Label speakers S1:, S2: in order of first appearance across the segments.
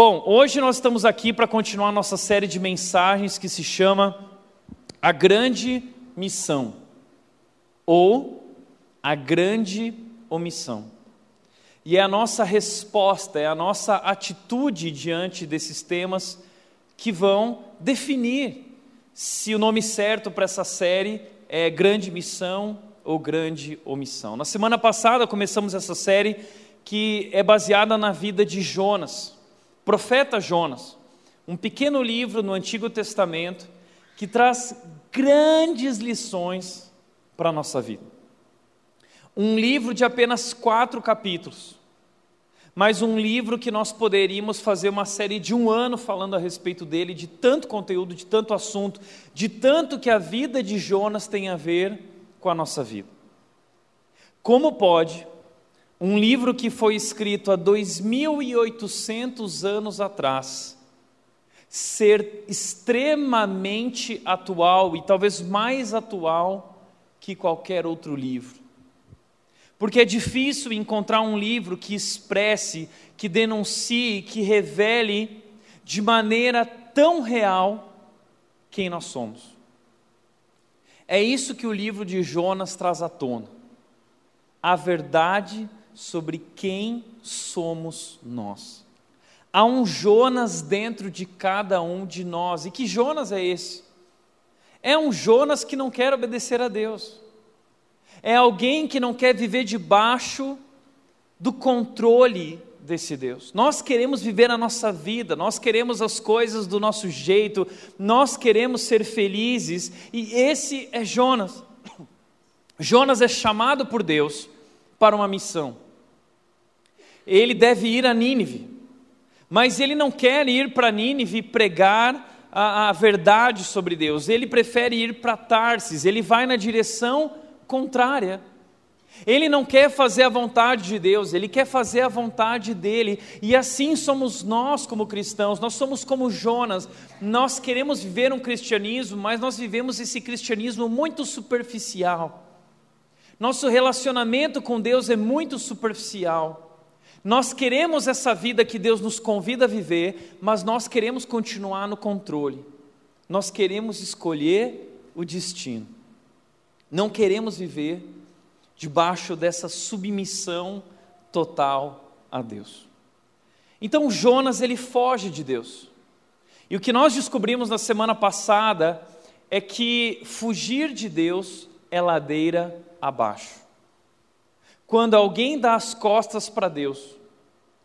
S1: Bom, hoje nós estamos aqui para continuar nossa série de mensagens que se chama A Grande Missão ou A Grande Omissão. E é a nossa resposta, é a nossa atitude diante desses temas que vão definir se o nome certo para essa série é Grande Missão ou Grande Omissão. Na semana passada começamos essa série que é baseada na vida de Jonas, profeta Jonas, um pequeno livro no Antigo Testamento que traz grandes lições para a nossa vida. Um livro de apenas quatro capítulos, mas um livro que nós poderíamos fazer uma série de um ano falando a respeito dele, de tanto conteúdo, de tanto assunto, de tanto que a vida de Jonas tem a ver com a nossa vida. Como pode um livro que foi escrito há 2.800 anos atrás ser extremamente atual e talvez mais atual que qualquer outro livro? Porque é difícil encontrar um livro que expresse, que denuncie, que revele de maneira tão real quem nós somos. É isso que o livro de Jonas traz à tona. A verdade sobre quem somos nós. Há um Jonas dentro de cada um de nós. E que Jonas é esse? É um Jonas que não quer obedecer a Deus é alguém que não quer viver debaixo do controle desse Deus. Nós queremos viver a nossa vida, nós queremos as coisas do nosso jeito, nós queremos ser felizes, e esse é Jonas. Jonas é chamado por Deus para uma missão. Ele deve ir a Nínive, mas ele não quer ir para Nínive pregar a, a verdade sobre Deus, ele prefere ir para Tarsis, ele vai na direção contrária. Ele não quer fazer a vontade de Deus, ele quer fazer a vontade dele. E assim somos nós como cristãos, nós somos como Jonas. Nós queremos viver um cristianismo, mas nós vivemos esse cristianismo muito superficial. Nosso relacionamento com Deus é muito superficial. Nós queremos essa vida que Deus nos convida a viver, mas nós queremos continuar no controle. Nós queremos escolher o destino. Não queremos viver debaixo dessa submissão total a Deus. Então Jonas ele foge de Deus. E o que nós descobrimos na semana passada é que fugir de Deus é ladeira abaixo. Quando alguém dá as costas para Deus,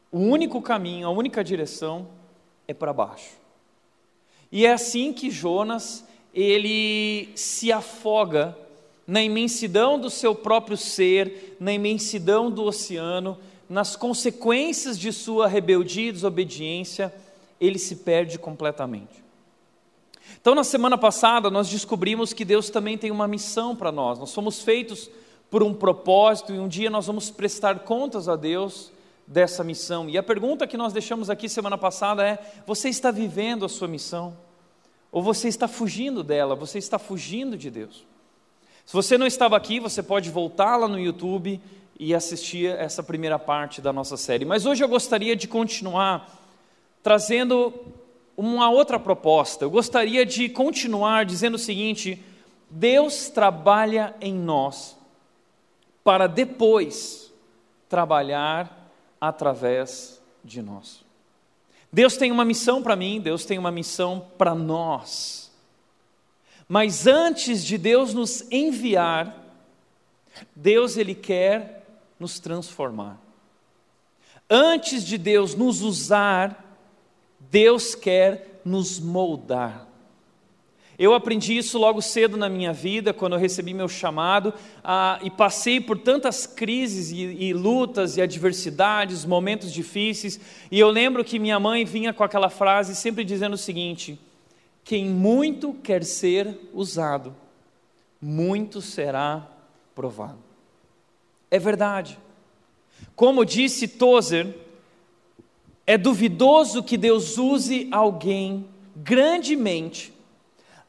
S1: o único caminho, a única direção é para baixo. E é assim que Jonas ele se afoga na imensidão do seu próprio ser, na imensidão do oceano, nas consequências de sua rebeldia e desobediência, ele se perde completamente. Então, na semana passada, nós descobrimos que Deus também tem uma missão para nós. Nós somos feitos por um propósito e um dia nós vamos prestar contas a Deus dessa missão. E a pergunta que nós deixamos aqui semana passada é: você está vivendo a sua missão? Ou você está fugindo dela? Você está fugindo de Deus? Se você não estava aqui, você pode voltar lá no YouTube e assistir essa primeira parte da nossa série. Mas hoje eu gostaria de continuar trazendo uma outra proposta. Eu gostaria de continuar dizendo o seguinte: Deus trabalha em nós para depois trabalhar através de nós. Deus tem uma missão para mim, Deus tem uma missão para nós. Mas antes de Deus nos enviar, Deus ele quer nos transformar. Antes de Deus nos usar, Deus quer nos moldar. Eu aprendi isso logo cedo na minha vida, quando eu recebi meu chamado, ah, e passei por tantas crises e, e lutas e adversidades, momentos difíceis, e eu lembro que minha mãe vinha com aquela frase sempre dizendo o seguinte: quem muito quer ser usado, muito será provado. É verdade. Como disse Tozer, é duvidoso que Deus use alguém grandemente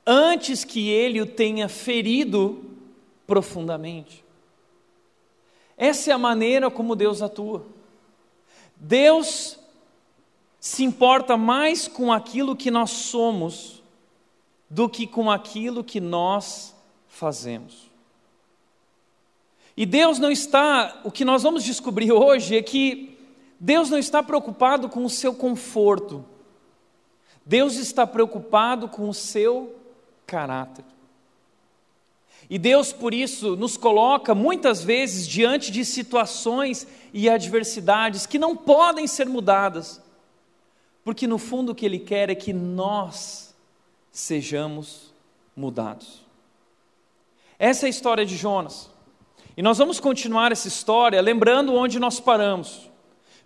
S1: antes que ele o tenha ferido profundamente. Essa é a maneira como Deus atua. Deus se importa mais com aquilo que nós somos do que com aquilo que nós fazemos. E Deus não está, o que nós vamos descobrir hoje é que Deus não está preocupado com o seu conforto, Deus está preocupado com o seu caráter. E Deus, por isso, nos coloca muitas vezes diante de situações e adversidades que não podem ser mudadas, porque no fundo o que Ele quer é que nós sejamos mudados. Essa é a história de Jonas. E nós vamos continuar essa história lembrando onde nós paramos.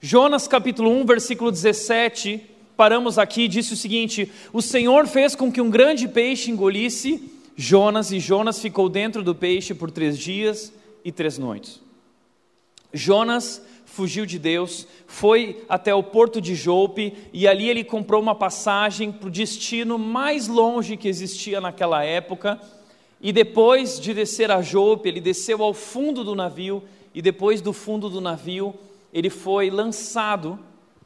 S1: Jonas capítulo 1, versículo 17, paramos aqui, disse o seguinte: O Senhor fez com que um grande peixe engolisse Jonas, e Jonas ficou dentro do peixe por três dias e três noites. Jonas fugiu de Deus, foi até o porto de Jope e ali ele comprou uma passagem para o destino mais longe que existia naquela época e depois de descer a Jope, ele desceu ao fundo do navio, e depois do fundo do navio, ele foi lançado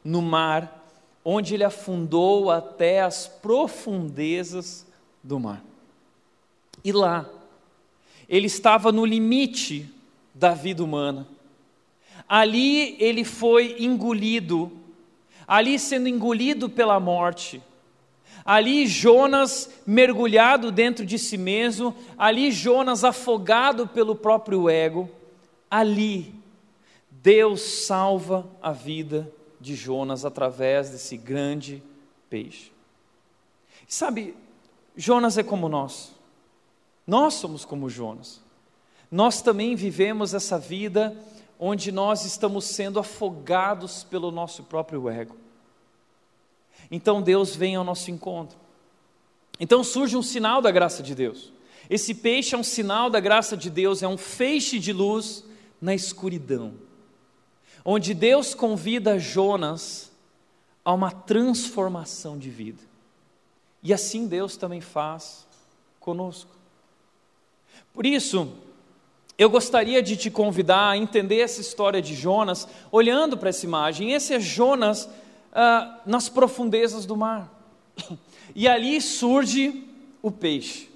S1: no mar, onde ele afundou até as profundezas do mar. E lá, ele estava no limite da vida humana. Ali ele foi engolido, ali sendo engolido pela morte Ali Jonas mergulhado dentro de si mesmo, ali Jonas afogado pelo próprio ego, ali Deus salva a vida de Jonas através desse grande peixe. Sabe, Jonas é como nós. Nós somos como Jonas. Nós também vivemos essa vida onde nós estamos sendo afogados pelo nosso próprio ego. Então Deus vem ao nosso encontro. Então surge um sinal da graça de Deus. Esse peixe é um sinal da graça de Deus, é um feixe de luz na escuridão, onde Deus convida Jonas a uma transformação de vida. E assim Deus também faz conosco. Por isso, eu gostaria de te convidar a entender essa história de Jonas, olhando para essa imagem. Esse é Jonas ah, nas profundezas do mar. E ali surge o peixe.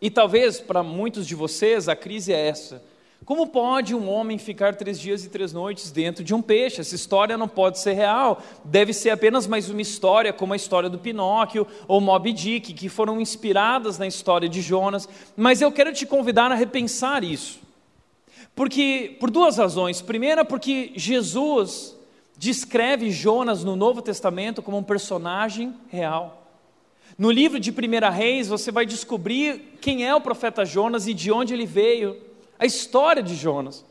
S1: E talvez para muitos de vocês a crise é essa. Como pode um homem ficar três dias e três noites dentro de um peixe? Essa história não pode ser real, deve ser apenas mais uma história, como a história do Pinóquio ou Moby Dick, que foram inspiradas na história de Jonas. Mas eu quero te convidar a repensar isso. Porque, por duas razões. Primeira, porque Jesus descreve Jonas no Novo Testamento como um personagem real. No livro de 1 Reis, você vai descobrir quem é o profeta Jonas e de onde ele veio, a história de Jonas.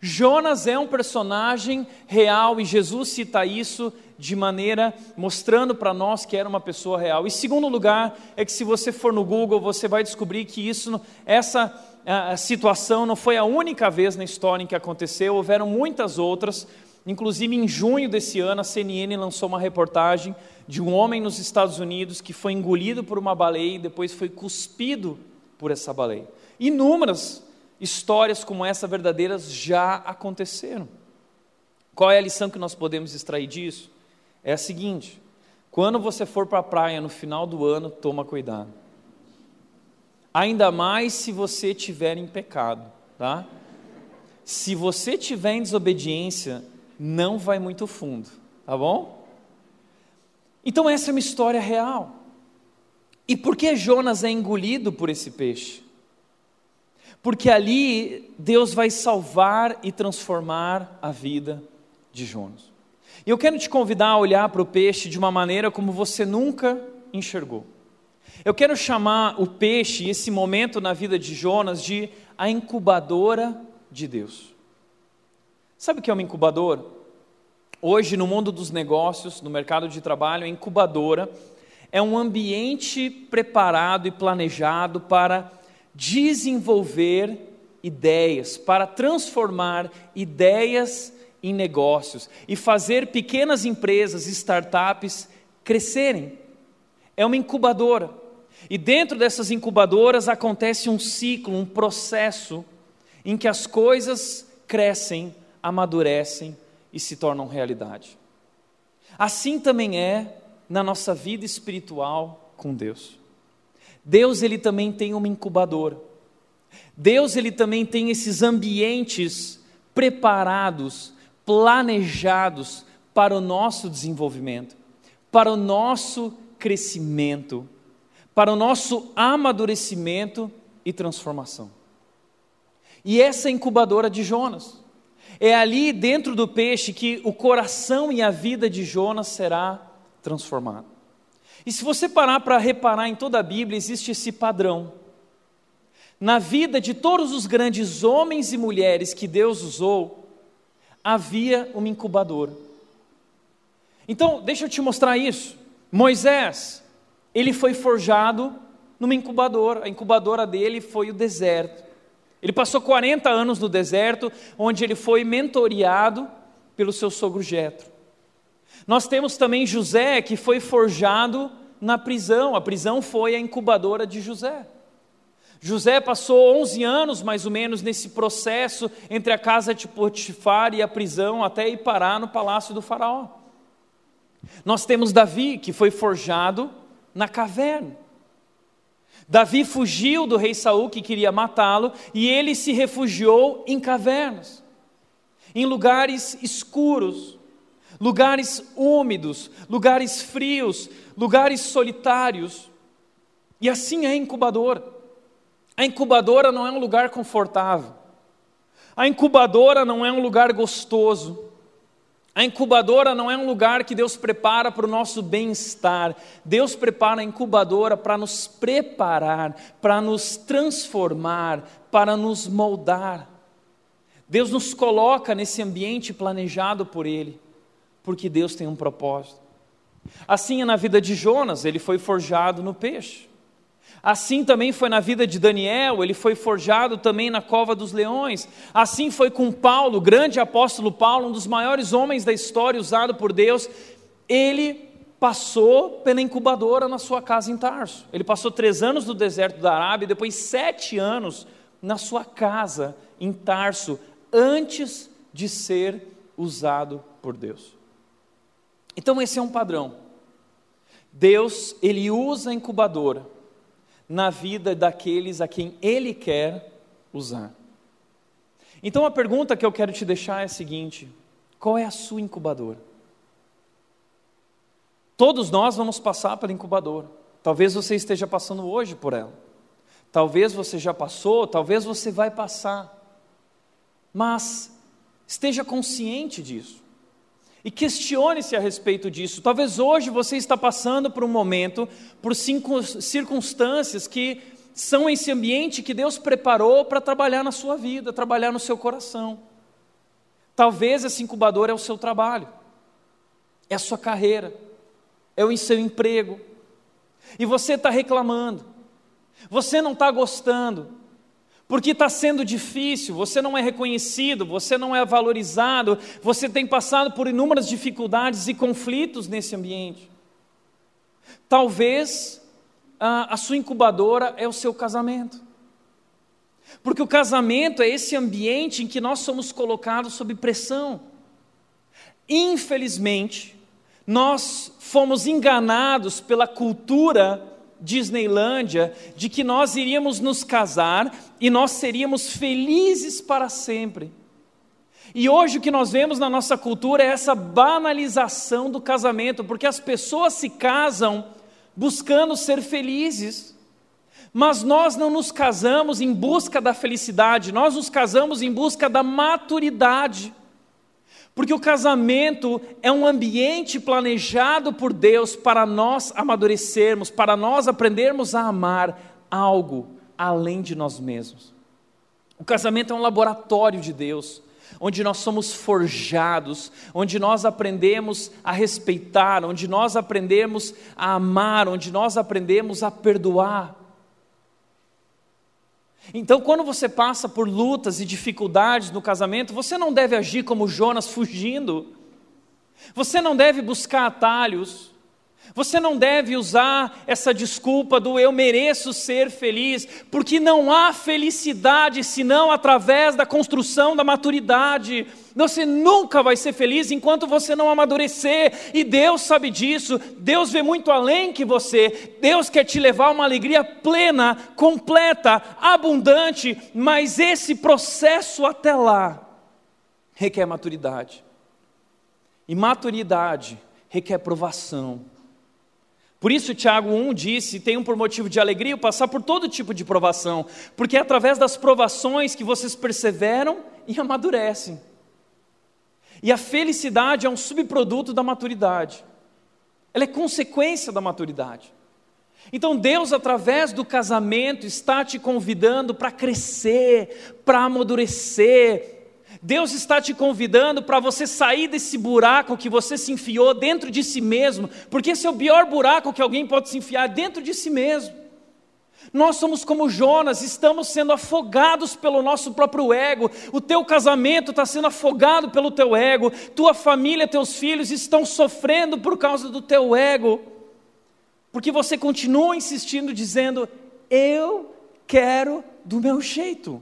S1: Jonas é um personagem real e Jesus cita isso de maneira mostrando para nós que era uma pessoa real. E segundo lugar, é que se você for no Google, você vai descobrir que isso, essa a situação não foi a única vez na história em que aconteceu, houveram muitas outras. Inclusive, em junho desse ano, a CNN lançou uma reportagem de um homem nos Estados Unidos que foi engolido por uma baleia e depois foi cuspido por essa baleia. Inúmeras histórias como essa verdadeiras já aconteceram. Qual é a lição que nós podemos extrair disso? É a seguinte: quando você for para a praia no final do ano, toma cuidado. Ainda mais se você estiver em pecado, tá? Se você estiver em desobediência, não vai muito fundo, tá bom? Então essa é uma história real. E por que Jonas é engolido por esse peixe? Porque ali Deus vai salvar e transformar a vida de Jonas. E eu quero te convidar a olhar para o peixe de uma maneira como você nunca enxergou. Eu quero chamar o peixe, esse momento na vida de Jonas, de a incubadora de Deus. Sabe o que é uma incubadora? Hoje, no mundo dos negócios, no mercado de trabalho, a incubadora é um ambiente preparado e planejado para desenvolver ideias, para transformar ideias em negócios e fazer pequenas empresas, startups crescerem. É uma incubadora. E dentro dessas incubadoras acontece um ciclo, um processo em que as coisas crescem amadurecem e se tornam realidade. Assim também é na nossa vida espiritual com Deus. Deus ele também tem uma incubadora. Deus ele também tem esses ambientes preparados, planejados para o nosso desenvolvimento, para o nosso crescimento, para o nosso amadurecimento e transformação. E essa incubadora de Jonas, é ali dentro do peixe que o coração e a vida de Jonas será transformado. E se você parar para reparar em toda a Bíblia, existe esse padrão. Na vida de todos os grandes homens e mulheres que Deus usou, havia uma incubadora. Então, deixa eu te mostrar isso. Moisés, ele foi forjado numa incubadora, a incubadora dele foi o deserto. Ele passou 40 anos no deserto, onde ele foi mentoreado pelo seu sogro Jetro. Nós temos também José, que foi forjado na prisão. A prisão foi a incubadora de José. José passou 11 anos, mais ou menos, nesse processo entre a casa de Potifar e a prisão, até ir parar no palácio do faraó. Nós temos Davi, que foi forjado na caverna. Davi fugiu do rei Saul que queria matá-lo e ele se refugiou em cavernas, em lugares escuros, lugares úmidos, lugares frios, lugares solitários. E assim é a incubadora. A incubadora não é um lugar confortável. A incubadora não é um lugar gostoso. A incubadora não é um lugar que Deus prepara para o nosso bem-estar. Deus prepara a incubadora para nos preparar, para nos transformar, para nos moldar. Deus nos coloca nesse ambiente planejado por Ele, porque Deus tem um propósito. Assim é na vida de Jonas, ele foi forjado no peixe. Assim também foi na vida de Daniel, ele foi forjado também na cova dos leões. Assim foi com Paulo, o grande apóstolo Paulo, um dos maiores homens da história usado por Deus. Ele passou pela incubadora na sua casa em Tarso. Ele passou três anos no deserto da Arábia, depois sete anos na sua casa em Tarso, antes de ser usado por Deus. Então esse é um padrão. Deus, ele usa a incubadora na vida daqueles a quem Ele quer usar. Então a pergunta que eu quero te deixar é a seguinte: qual é a sua incubadora? Todos nós vamos passar pela incubadora. Talvez você esteja passando hoje por ela. Talvez você já passou, talvez você vai passar. Mas esteja consciente disso. E questione-se a respeito disso. Talvez hoje você está passando por um momento, por circunstâncias que são esse ambiente que Deus preparou para trabalhar na sua vida, trabalhar no seu coração. Talvez esse incubador é o seu trabalho, é a sua carreira, é o seu emprego. E você está reclamando, você não está gostando, porque está sendo difícil, você não é reconhecido, você não é valorizado, você tem passado por inúmeras dificuldades e conflitos nesse ambiente. Talvez a, a sua incubadora é o seu casamento. Porque o casamento é esse ambiente em que nós somos colocados sob pressão. Infelizmente, nós fomos enganados pela cultura Disneylândia de que nós iríamos nos casar e nós seríamos felizes para sempre. E hoje o que nós vemos na nossa cultura é essa banalização do casamento, porque as pessoas se casam buscando ser felizes. Mas nós não nos casamos em busca da felicidade, nós nos casamos em busca da maturidade. Porque o casamento é um ambiente planejado por Deus para nós amadurecermos, para nós aprendermos a amar algo além de nós mesmos. O casamento é um laboratório de Deus, onde nós somos forjados, onde nós aprendemos a respeitar, onde nós aprendemos a amar, onde nós aprendemos a perdoar. Então, quando você passa por lutas e dificuldades no casamento, você não deve agir como Jonas fugindo. Você não deve buscar atalhos. Você não deve usar essa desculpa do eu mereço ser feliz, porque não há felicidade senão através da construção da maturidade. Você nunca vai ser feliz enquanto você não amadurecer, e Deus sabe disso. Deus vê muito além que você. Deus quer te levar a uma alegria plena, completa, abundante, mas esse processo até lá requer maturidade. E maturidade requer provação. Por isso, Tiago 1 disse: tenham por motivo de alegria passar por todo tipo de provação, porque é através das provações que vocês perseveram e amadurecem. E a felicidade é um subproduto da maturidade, ela é consequência da maturidade. Então, Deus, através do casamento, está te convidando para crescer, para amadurecer, Deus está te convidando para você sair desse buraco que você se enfiou dentro de si mesmo, porque esse é o pior buraco que alguém pode se enfiar dentro de si mesmo. Nós somos como Jonas, estamos sendo afogados pelo nosso próprio ego. O teu casamento está sendo afogado pelo teu ego. Tua família, teus filhos estão sofrendo por causa do teu ego. Porque você continua insistindo, dizendo: Eu quero do meu jeito.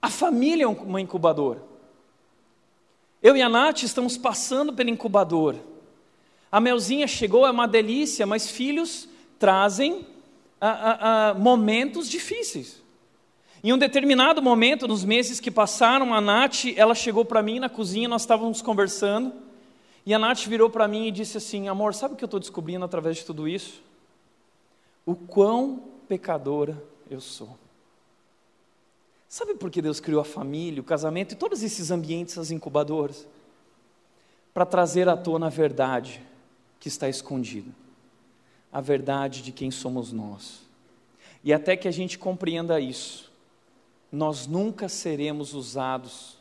S1: A família é uma incubadora. Eu e a Nath estamos passando pela incubadora. A Melzinha chegou, é uma delícia, mas filhos trazem ah, ah, ah, momentos difíceis. Em um determinado momento, nos meses que passaram, a Nath, ela chegou para mim na cozinha, nós estávamos conversando, e a Nath virou para mim e disse assim: Amor, sabe o que eu estou descobrindo através de tudo isso? O quão pecadora eu sou. Sabe por que Deus criou a família, o casamento e todos esses ambientes, as incubadoras? Para trazer à tona a verdade que está escondida, a verdade de quem somos nós. E até que a gente compreenda isso, nós nunca seremos usados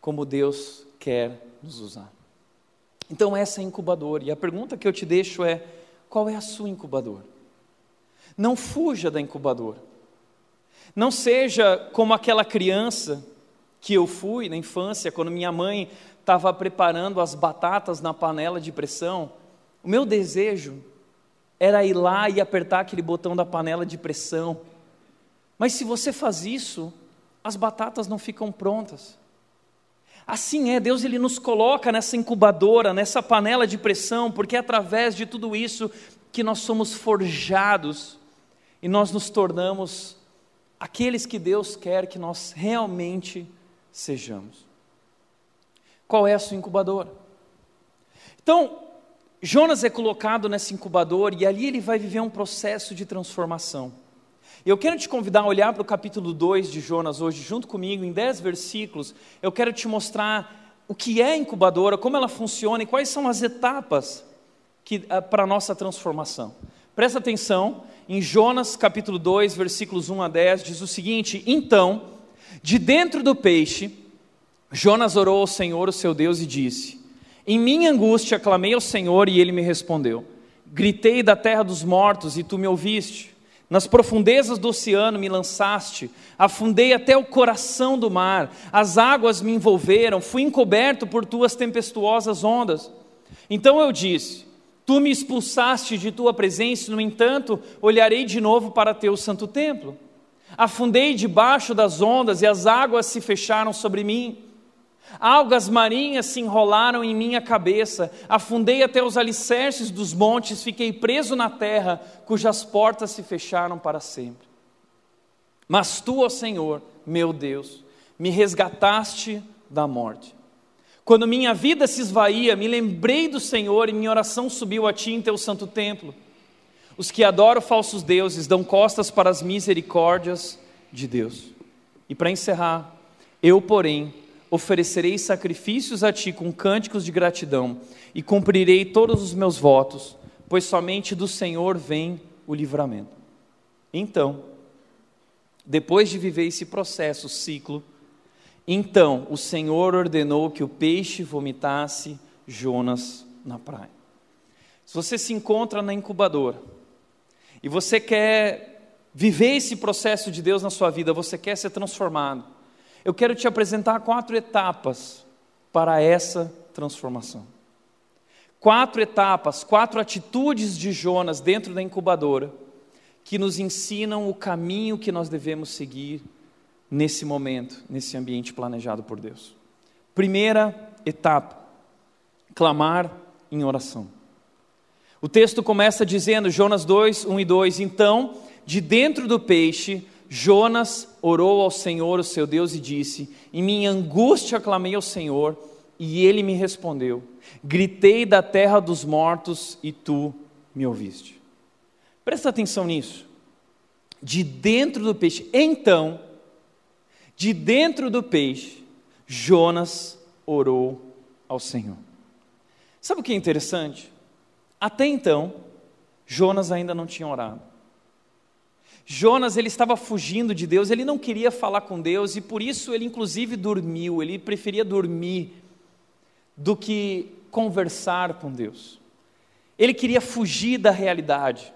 S1: como Deus quer nos usar. Então, essa é a incubadora. E a pergunta que eu te deixo é: qual é a sua incubadora? Não fuja da incubadora. Não seja como aquela criança que eu fui na infância, quando minha mãe estava preparando as batatas na panela de pressão. O meu desejo era ir lá e apertar aquele botão da panela de pressão. Mas se você faz isso, as batatas não ficam prontas. Assim é, Deus ele nos coloca nessa incubadora, nessa panela de pressão, porque é através de tudo isso que nós somos forjados e nós nos tornamos aqueles que Deus quer que nós realmente sejamos. Qual é a sua incubadora? Então, Jonas é colocado nessa incubadora e ali ele vai viver um processo de transformação. Eu quero te convidar a olhar para o capítulo 2 de Jonas hoje, junto comigo, em 10 versículos. Eu quero te mostrar o que é a incubadora, como ela funciona e quais são as etapas que, ah, para a nossa transformação. Presta atenção, em Jonas capítulo 2, versículos 1 a 10, diz o seguinte: Então, de dentro do peixe, Jonas orou ao Senhor, o seu Deus, e disse: Em minha angústia clamei ao Senhor e ele me respondeu. Gritei da terra dos mortos e tu me ouviste. Nas profundezas do oceano me lançaste, afundei até o coração do mar, as águas me envolveram, fui encoberto por tuas tempestuosas ondas. Então eu disse: Tu me expulsaste de tua presença, no entanto, olharei de novo para teu santo templo. Afundei debaixo das ondas e as águas se fecharam sobre mim. Algas marinhas se enrolaram em minha cabeça, afundei até os alicerces dos montes, fiquei preso na terra, cujas portas se fecharam para sempre. Mas tu, ó Senhor, meu Deus, me resgataste da morte. Quando minha vida se esvaía, me lembrei do Senhor e minha oração subiu a ti em teu santo templo. Os que adoram falsos deuses dão costas para as misericórdias de Deus. E para encerrar, eu, porém, oferecerei sacrifícios a ti com cânticos de gratidão e cumprirei todos os meus votos, pois somente do Senhor vem o livramento. Então, depois de viver esse processo, ciclo, então o Senhor ordenou que o peixe vomitasse Jonas na praia. Se você se encontra na incubadora e você quer viver esse processo de Deus na sua vida, você quer ser transformado, eu quero te apresentar quatro etapas para essa transformação. quatro etapas, quatro atitudes de Jonas dentro da incubadora que nos ensinam o caminho que nós devemos seguir nesse momento, nesse ambiente planejado por Deus. Primeira etapa: clamar em oração. O texto começa dizendo, Jonas 2, 1 e 2: Então, de dentro do peixe, Jonas orou ao Senhor, o seu Deus, e disse: Em minha angústia clamei ao Senhor, e ele me respondeu. Gritei da terra dos mortos, e tu me ouviste. Presta atenção nisso. De dentro do peixe, então, de dentro do peixe, Jonas orou ao Senhor. Sabe o que é interessante? Até então, Jonas ainda não tinha orado. Jonas ele estava fugindo de Deus, ele não queria falar com Deus e por isso ele inclusive dormiu, ele preferia dormir do que conversar com Deus. Ele queria fugir da realidade.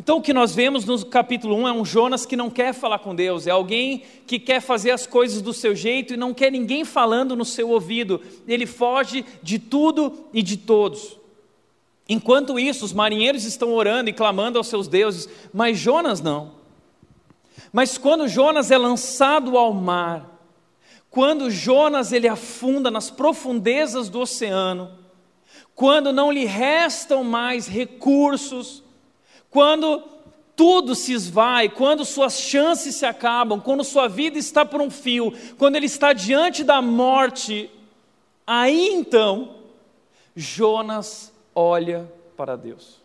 S1: Então, o que nós vemos no capítulo 1 é um Jonas que não quer falar com Deus, é alguém que quer fazer as coisas do seu jeito e não quer ninguém falando no seu ouvido. Ele foge de tudo e de todos. Enquanto isso, os marinheiros estão orando e clamando aos seus deuses, mas Jonas não. Mas quando Jonas é lançado ao mar, quando Jonas ele afunda nas profundezas do oceano, quando não lhe restam mais recursos, quando tudo se esvai, quando suas chances se acabam, quando sua vida está por um fio, quando ele está diante da morte, aí então Jonas olha para Deus.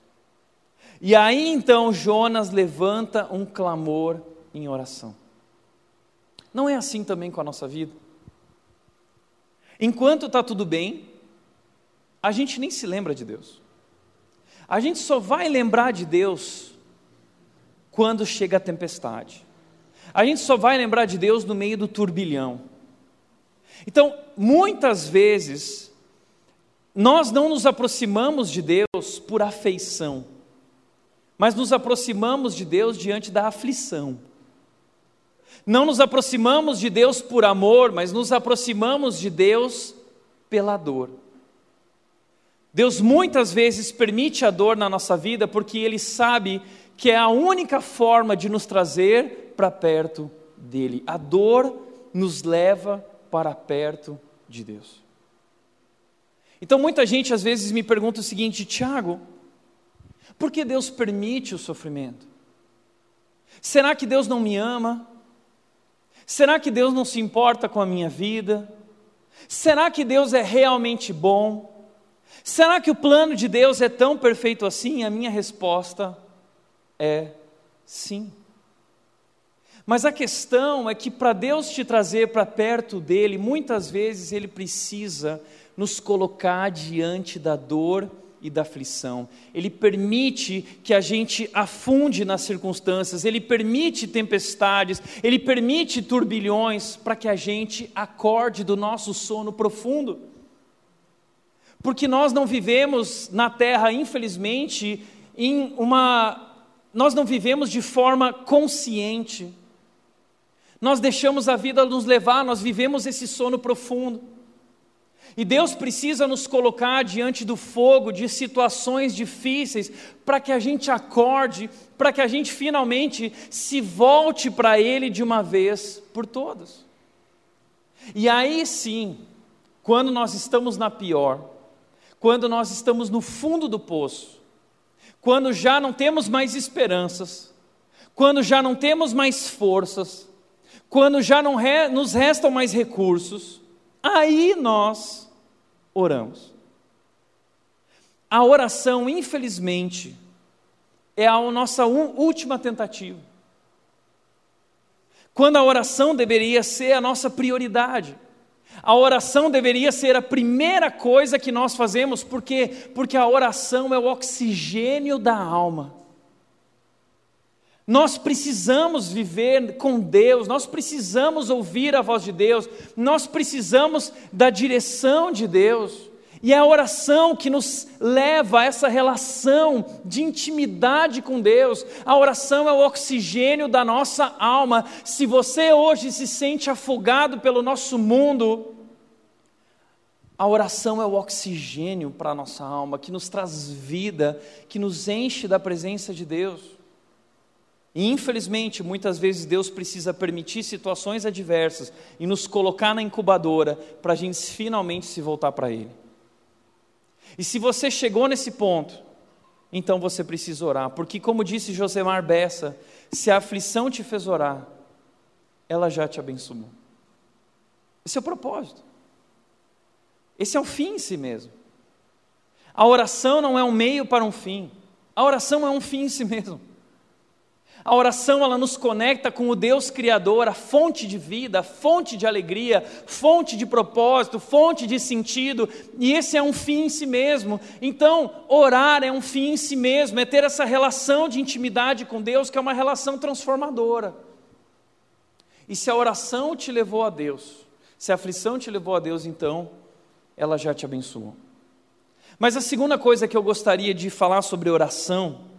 S1: E aí então Jonas levanta um clamor em oração. Não é assim também com a nossa vida? Enquanto está tudo bem, a gente nem se lembra de Deus. A gente só vai lembrar de Deus quando chega a tempestade. A gente só vai lembrar de Deus no meio do turbilhão. Então, muitas vezes, nós não nos aproximamos de Deus por afeição, mas nos aproximamos de Deus diante da aflição. Não nos aproximamos de Deus por amor, mas nos aproximamos de Deus pela dor. Deus muitas vezes permite a dor na nossa vida porque Ele sabe que é a única forma de nos trazer para perto dEle. A dor nos leva para perto de Deus. Então muita gente às vezes me pergunta o seguinte, Tiago, por que Deus permite o sofrimento? Será que Deus não me ama? Será que Deus não se importa com a minha vida? Será que Deus é realmente bom? Será que o plano de Deus é tão perfeito assim? A minha resposta é sim. Mas a questão é que para Deus te trazer para perto dele, muitas vezes ele precisa nos colocar diante da dor e da aflição. Ele permite que a gente afunde nas circunstâncias, ele permite tempestades, ele permite turbilhões para que a gente acorde do nosso sono profundo. Porque nós não vivemos na terra, infelizmente, em uma nós não vivemos de forma consciente. Nós deixamos a vida nos levar, nós vivemos esse sono profundo. E Deus precisa nos colocar diante do fogo de situações difíceis para que a gente acorde, para que a gente finalmente se volte para Ele de uma vez por todas. E aí sim, quando nós estamos na pior, quando nós estamos no fundo do poço, quando já não temos mais esperanças, quando já não temos mais forças, quando já não re, nos restam mais recursos, aí nós oramos. A oração, infelizmente, é a nossa última tentativa. Quando a oração deveria ser a nossa prioridade. A oração deveria ser a primeira coisa que nós fazemos, por quê? Porque a oração é o oxigênio da alma. Nós precisamos viver com Deus, nós precisamos ouvir a voz de Deus, nós precisamos da direção de Deus. E é a oração que nos leva a essa relação de intimidade com Deus. A oração é o oxigênio da nossa alma. Se você hoje se sente afogado pelo nosso mundo, A oração é o oxigênio para a nossa alma, que nos traz vida, que nos enche da presença de Deus. E infelizmente, muitas vezes Deus precisa permitir situações adversas e nos colocar na incubadora para a gente finalmente se voltar para Ele. E se você chegou nesse ponto, então você precisa orar, porque, como disse Josemar Bessa, se a aflição te fez orar, ela já te abençoou. Esse é o propósito. Esse é o fim em si mesmo. A oração não é um meio para um fim. A oração é um fim em si mesmo. A oração ela nos conecta com o Deus criador, a fonte de vida, a fonte de alegria, fonte de propósito, fonte de sentido, e esse é um fim em si mesmo. Então, orar é um fim em si mesmo, é ter essa relação de intimidade com Deus, que é uma relação transformadora. E se a oração te levou a Deus, se a aflição te levou a Deus, então ela já te abençoou. Mas a segunda coisa que eu gostaria de falar sobre oração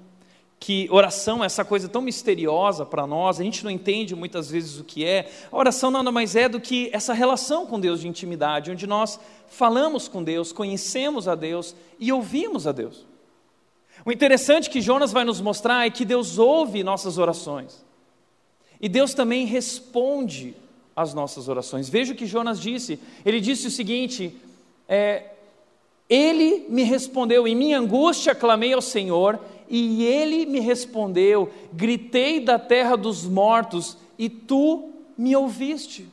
S1: que oração é essa coisa tão misteriosa para nós, a gente não entende muitas vezes o que é. A oração nada mais é do que essa relação com Deus de intimidade, onde nós falamos com Deus, conhecemos a Deus e ouvimos a Deus. O interessante que Jonas vai nos mostrar é que Deus ouve nossas orações. E Deus também responde às nossas orações. Veja o que Jonas disse. Ele disse o seguinte: é, Ele me respondeu, em minha angústia clamei ao Senhor, e ele me respondeu: Gritei da terra dos mortos, e tu me ouviste.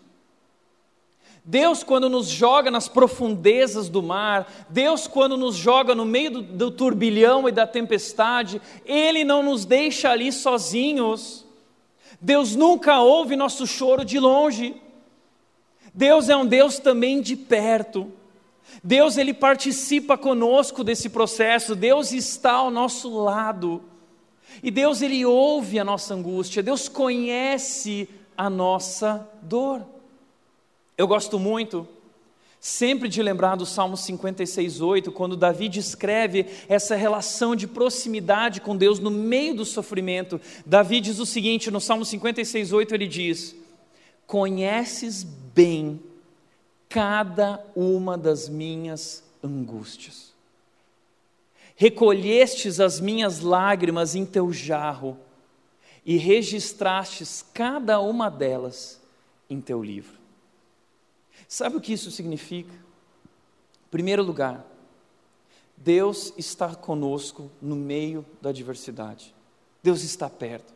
S1: Deus, quando nos joga nas profundezas do mar, Deus, quando nos joga no meio do, do, turbilhão e da tempestade, Ele não nos deixa ali sozinhos. Deus nunca ouve nosso choro de longe. Deus é um Deus também de perto. Deus ele participa conosco desse processo, Deus está ao nosso lado. E Deus ele ouve a nossa angústia, Deus conhece a nossa dor. Eu gosto muito sempre de lembrar do Salmo 56:8, quando Davi descreve essa relação de proximidade com Deus no meio do sofrimento. Davi diz o seguinte, no Salmo 56:8 ele diz: Conheces bem cada uma das minhas angústias. Recolhestes as minhas lágrimas em teu jarro e registrastes cada uma delas em teu livro. Sabe o que isso significa? Em primeiro lugar, Deus está conosco no meio da adversidade. Deus está perto.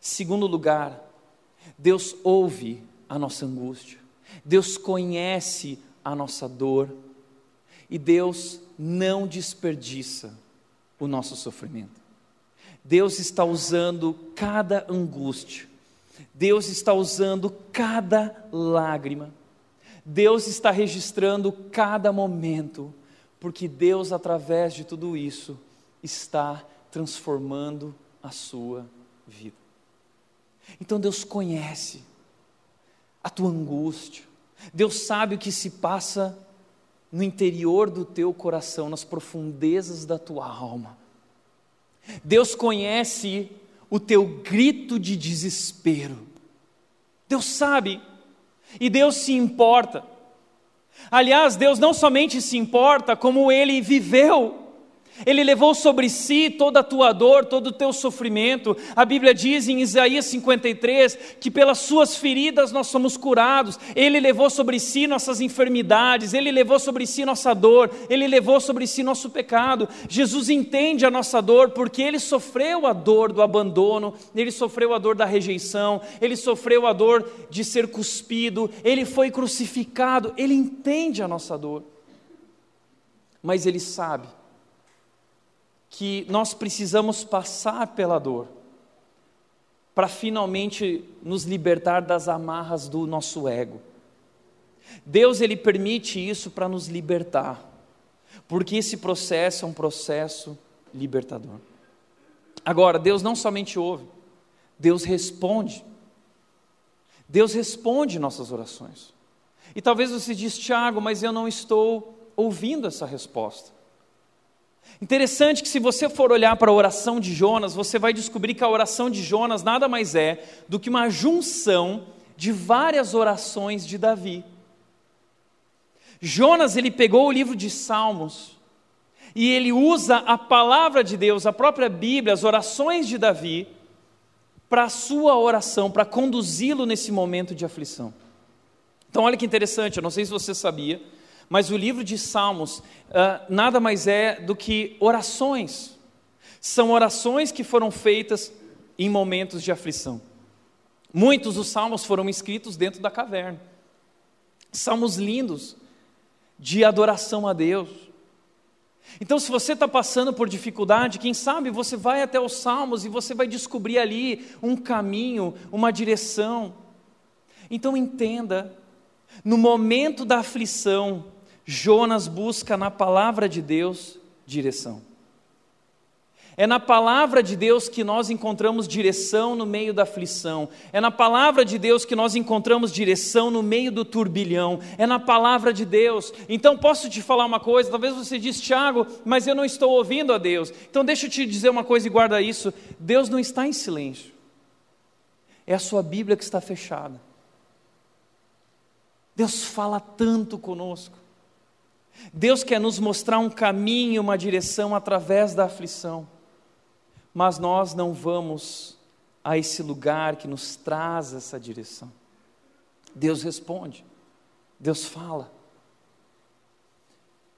S1: Segundo lugar, Deus ouve a nossa angústia. Deus conhece a nossa dor e Deus não desperdiça o nosso sofrimento. Deus está usando cada angústia, Deus está usando cada lágrima, Deus está registrando cada momento, porque Deus, através de tudo isso, está transformando a sua vida. Então Deus conhece a tua angústia. Deus sabe o que se passa no interior do teu coração, nas profundezas da tua alma. Deus conhece o teu grito de desespero. Deus sabe e Deus se importa. Aliás, Deus não somente se importa, como ele viveu ele levou sobre si toda a tua dor, todo o teu sofrimento. A Bíblia diz em Isaías 53 que pelas suas feridas nós somos curados. Ele levou sobre si nossas enfermidades, ele levou sobre si nossa dor, ele levou sobre si nosso pecado. Jesus entende a nossa dor porque ele sofreu a dor do abandono, ele sofreu a dor da rejeição, ele sofreu a dor de ser cuspido, ele foi crucificado. Ele entende a nossa dor. Mas ele sabe que nós precisamos passar pela dor para finalmente nos libertar das amarras do nosso ego. Deus ele permite isso para nos libertar, porque esse processo é um processo libertador. Agora, Deus não somente ouve, Deus responde. Deus responde nossas orações. E talvez você diz, Tiago, mas eu não estou ouvindo essa resposta. Interessante que, se você for olhar para a oração de Jonas, você vai descobrir que a oração de Jonas nada mais é do que uma junção de várias orações de Davi. Jonas, ele pegou o livro de Salmos e ele usa a palavra de Deus, a própria Bíblia, as orações de Davi, para a sua oração, para conduzi-lo nesse momento de aflição. Então, olha que interessante, eu não sei se você sabia, mas o livro de Salmos uh, nada mais é do que orações. São orações que foram feitas em momentos de aflição. Muitos dos salmos foram escritos dentro da caverna. Salmos lindos, de adoração a Deus. Então, se você está passando por dificuldade, quem sabe você vai até os Salmos e você vai descobrir ali um caminho, uma direção. Então, entenda: no momento da aflição, Jonas busca na palavra de Deus direção. É na palavra de Deus que nós encontramos direção no meio da aflição. É na palavra de Deus que nós encontramos direção no meio do turbilhão. É na palavra de Deus. Então posso te falar uma coisa, talvez você diz, Tiago, mas eu não estou ouvindo a Deus. Então deixa eu te dizer uma coisa e guarda isso. Deus não está em silêncio. É a sua Bíblia que está fechada. Deus fala tanto conosco. Deus quer nos mostrar um caminho, uma direção através da aflição mas nós não vamos a esse lugar que nos traz essa direção. Deus responde, Deus fala.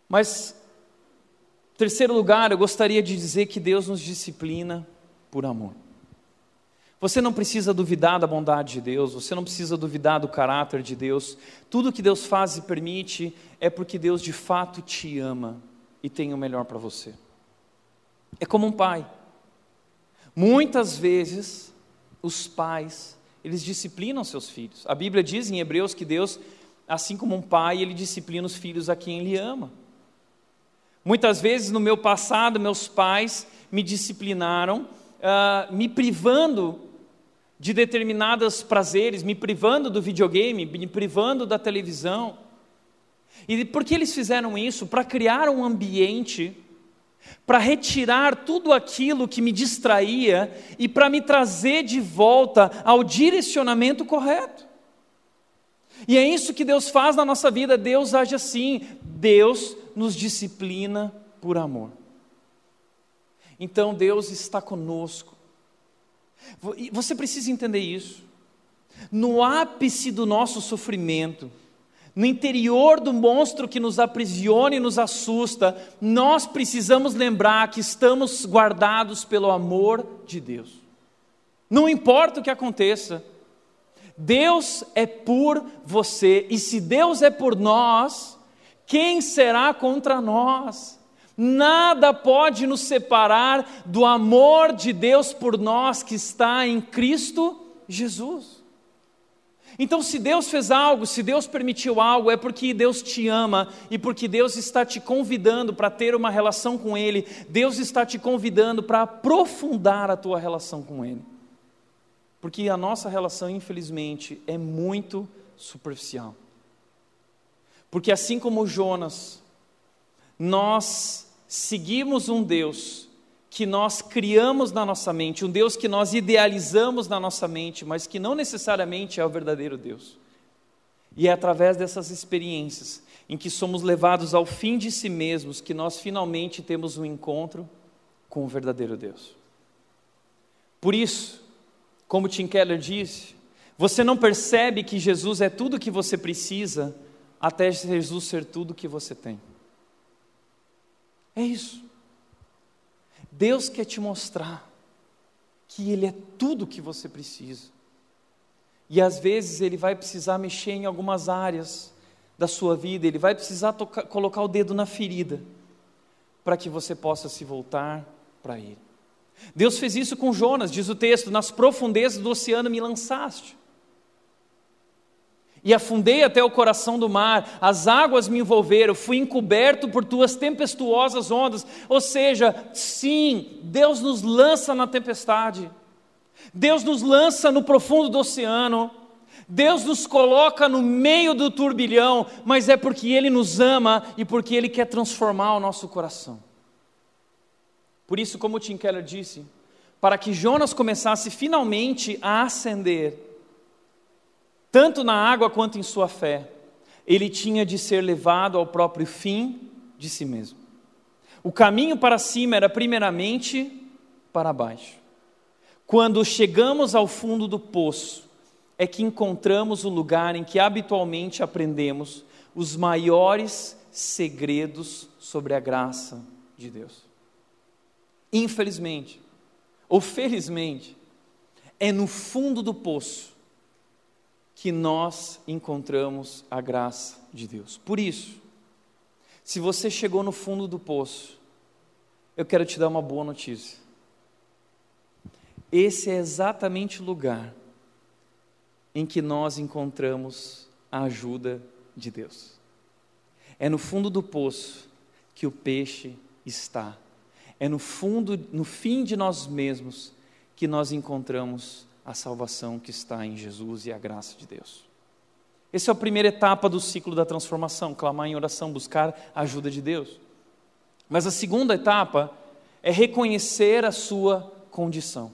S1: Mas, terceiro lugar, eu gostaria de dizer que Deus nos disciplina por amor. Você não precisa duvidar da bondade de Deus, você não precisa duvidar do caráter de Deus. Tudo que Deus faz e permite é porque Deus de fato te ama e tem o melhor para você. É como um pai. Muitas vezes, os pais, eles disciplinam seus filhos. A Bíblia diz em Hebreus que Deus, assim como um pai, ele disciplina os filhos a quem ele ama. Muitas vezes, no meu passado, meus pais me disciplinaram, uh, me privando de determinados prazeres, me privando do videogame, me privando da televisão. E por que eles fizeram isso? Para criar um ambiente para retirar tudo aquilo que me distraía e para me trazer de volta ao direcionamento correto. E é isso que Deus faz na nossa vida, Deus age assim, Deus nos disciplina por amor. Então Deus está conosco. Você precisa entender isso. No ápice do nosso sofrimento, no interior do monstro que nos aprisiona e nos assusta, nós precisamos lembrar que estamos guardados pelo amor de Deus. Não importa o que aconteça, Deus é por você, e se Deus é por nós, quem será contra nós? Nada pode nos separar do amor de Deus por nós que está em Cristo Jesus. Então, se Deus fez algo, se Deus permitiu algo, é porque Deus te ama e porque Deus está te convidando para ter uma relação com Ele, Deus está te convidando para aprofundar a tua relação com Ele. Porque a nossa relação, infelizmente, é muito superficial. Porque assim como Jonas, nós seguimos um Deus que nós criamos na nossa mente, um Deus que nós idealizamos na nossa mente, mas que não necessariamente é o verdadeiro Deus. E é através dessas experiências em que somos levados ao fim de si mesmos que nós finalmente temos um encontro com o verdadeiro Deus. Por isso, como Tim Keller disse, você não percebe que Jesus é tudo o que você precisa até Jesus ser tudo o que você tem. É isso. Deus quer te mostrar que Ele é tudo o que você precisa. E às vezes Ele vai precisar mexer em algumas áreas da sua vida, Ele vai precisar tocar, colocar o dedo na ferida, para que você possa se voltar para Ele. Deus fez isso com Jonas, diz o texto: nas profundezas do oceano me lançaste e afundei até o coração do mar, as águas me envolveram, fui encoberto por tuas tempestuosas ondas. Ou seja, sim, Deus nos lança na tempestade, Deus nos lança no profundo do oceano, Deus nos coloca no meio do turbilhão, mas é porque Ele nos ama e porque Ele quer transformar o nosso coração. Por isso, como Tim Keller disse, para que Jonas começasse finalmente a ascender, tanto na água quanto em sua fé. ele tinha de ser levado ao próprio fim de si mesmo. O caminho para cima era primeiramente para baixo. Quando chegamos ao fundo do poço, é que encontramos o lugar em que habitualmente aprendemos os maiores segredos sobre a graça de Deus. Infelizmente, ou felizmente, é no fundo do poço que nós encontramos a graça de Deus. Por isso, se você chegou no fundo do poço, eu quero te dar uma boa notícia. Esse é exatamente o lugar em que nós encontramos a ajuda de Deus. É no fundo do poço que o peixe está. É no fundo, no fim de nós mesmos que nós encontramos a salvação que está em Jesus e a graça de Deus. Essa é a primeira etapa do ciclo da transformação, clamar em oração, buscar a ajuda de Deus. Mas a segunda etapa é reconhecer a sua condição.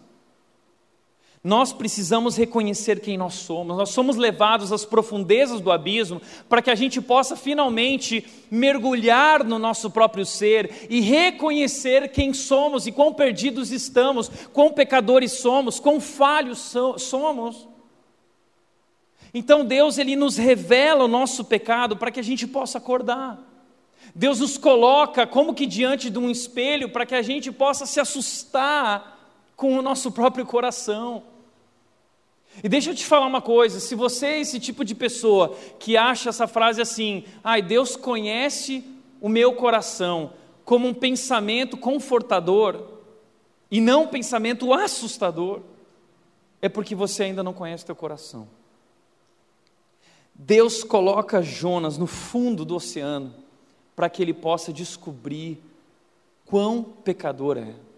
S1: Nós precisamos reconhecer quem nós somos, nós somos levados às profundezas do abismo para que a gente possa finalmente mergulhar no nosso próprio ser e reconhecer quem somos e quão perdidos estamos, quão pecadores somos, quão falhos somos. Então Deus ele nos revela o nosso pecado para que a gente possa acordar. Deus nos coloca como que diante de um espelho para que a gente possa se assustar com o nosso próprio coração. E deixa eu te falar uma coisa: se você é esse tipo de pessoa que acha essa frase assim, ai, Deus conhece o meu coração, como um pensamento confortador e não um pensamento assustador, é porque você ainda não conhece teu coração. Deus coloca Jonas no fundo do oceano para que ele possa descobrir quão pecador é.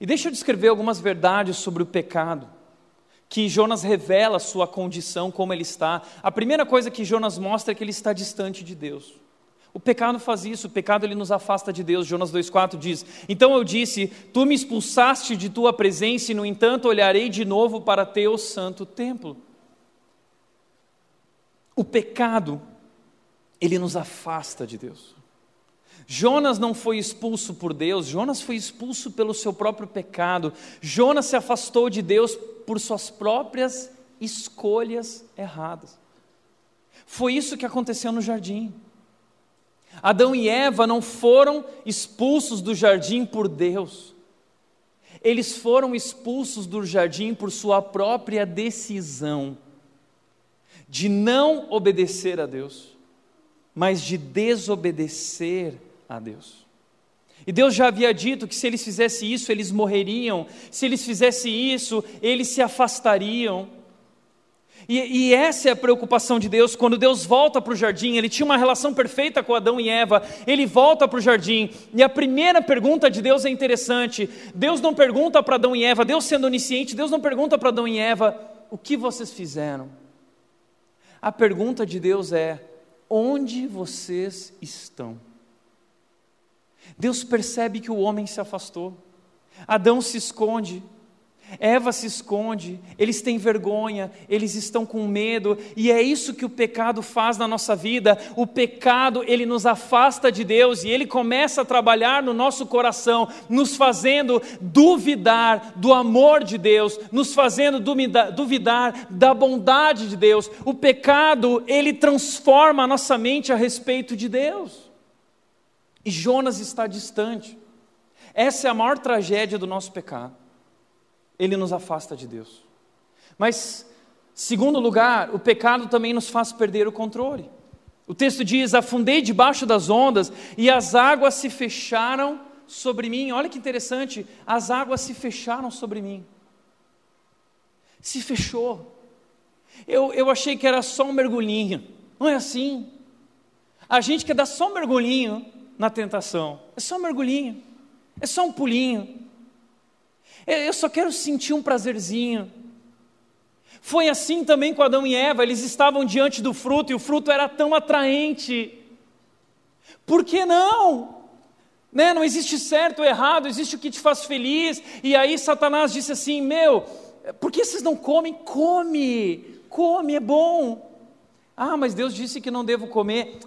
S1: E deixa eu descrever algumas verdades sobre o pecado, que Jonas revela sua condição, como ele está. A primeira coisa que Jonas mostra é que ele está distante de Deus. O pecado faz isso, o pecado ele nos afasta de Deus. Jonas 2,4 diz: Então eu disse: Tu me expulsaste de tua presença, e no entanto olharei de novo para teu santo templo. O pecado, ele nos afasta de Deus. Jonas não foi expulso por Deus, Jonas foi expulso pelo seu próprio pecado. Jonas se afastou de Deus por suas próprias escolhas erradas. Foi isso que aconteceu no jardim. Adão e Eva não foram expulsos do jardim por Deus. Eles foram expulsos do jardim por sua própria decisão de não obedecer a Deus, mas de desobedecer a Deus. E Deus já havia dito que se eles fizessem isso, eles morreriam, se eles fizessem isso, eles se afastariam. E, e, essa é a preocupação de Deus, quando Deus volta para o jardim, ele tinha uma relação perfeita com Adão e Eva, ele volta para o jardim, e a primeira pergunta de Deus é interessante: Deus não pergunta para Adão e Eva, Deus sendo onisciente, Deus não pergunta para Adão e Eva, o que vocês fizeram? A pergunta de Deus é: onde vocês estão? Deus percebe que o homem se afastou. Adão se esconde, Eva se esconde, eles têm vergonha, eles estão com medo, e é isso que o pecado faz na nossa vida. O pecado, ele nos afasta de Deus e ele começa a trabalhar no nosso coração, nos fazendo duvidar do amor de Deus, nos fazendo duvidar da bondade de Deus. O pecado, ele transforma a nossa mente a respeito de Deus. E Jonas está distante. Essa é a maior tragédia do nosso pecado ele nos afasta de Deus. Mas, segundo lugar, o pecado também nos faz perder o controle. O texto diz: Afundei debaixo das ondas e as águas se fecharam sobre mim. Olha que interessante, as águas se fecharam sobre mim. Se fechou. Eu, eu achei que era só um mergulhinho. Não é assim. A gente quer dar só um mergulhinho na tentação. É só um mergulhinho. É só um pulinho. Eu só quero sentir um prazerzinho. Foi assim também com Adão e Eva, eles estavam diante do fruto e o fruto era tão atraente. Por que não? Né? Não existe certo ou errado, existe o que te faz feliz. E aí Satanás disse assim: Meu, por que vocês não comem? Come, come, é bom. Ah, mas Deus disse que não devo comer.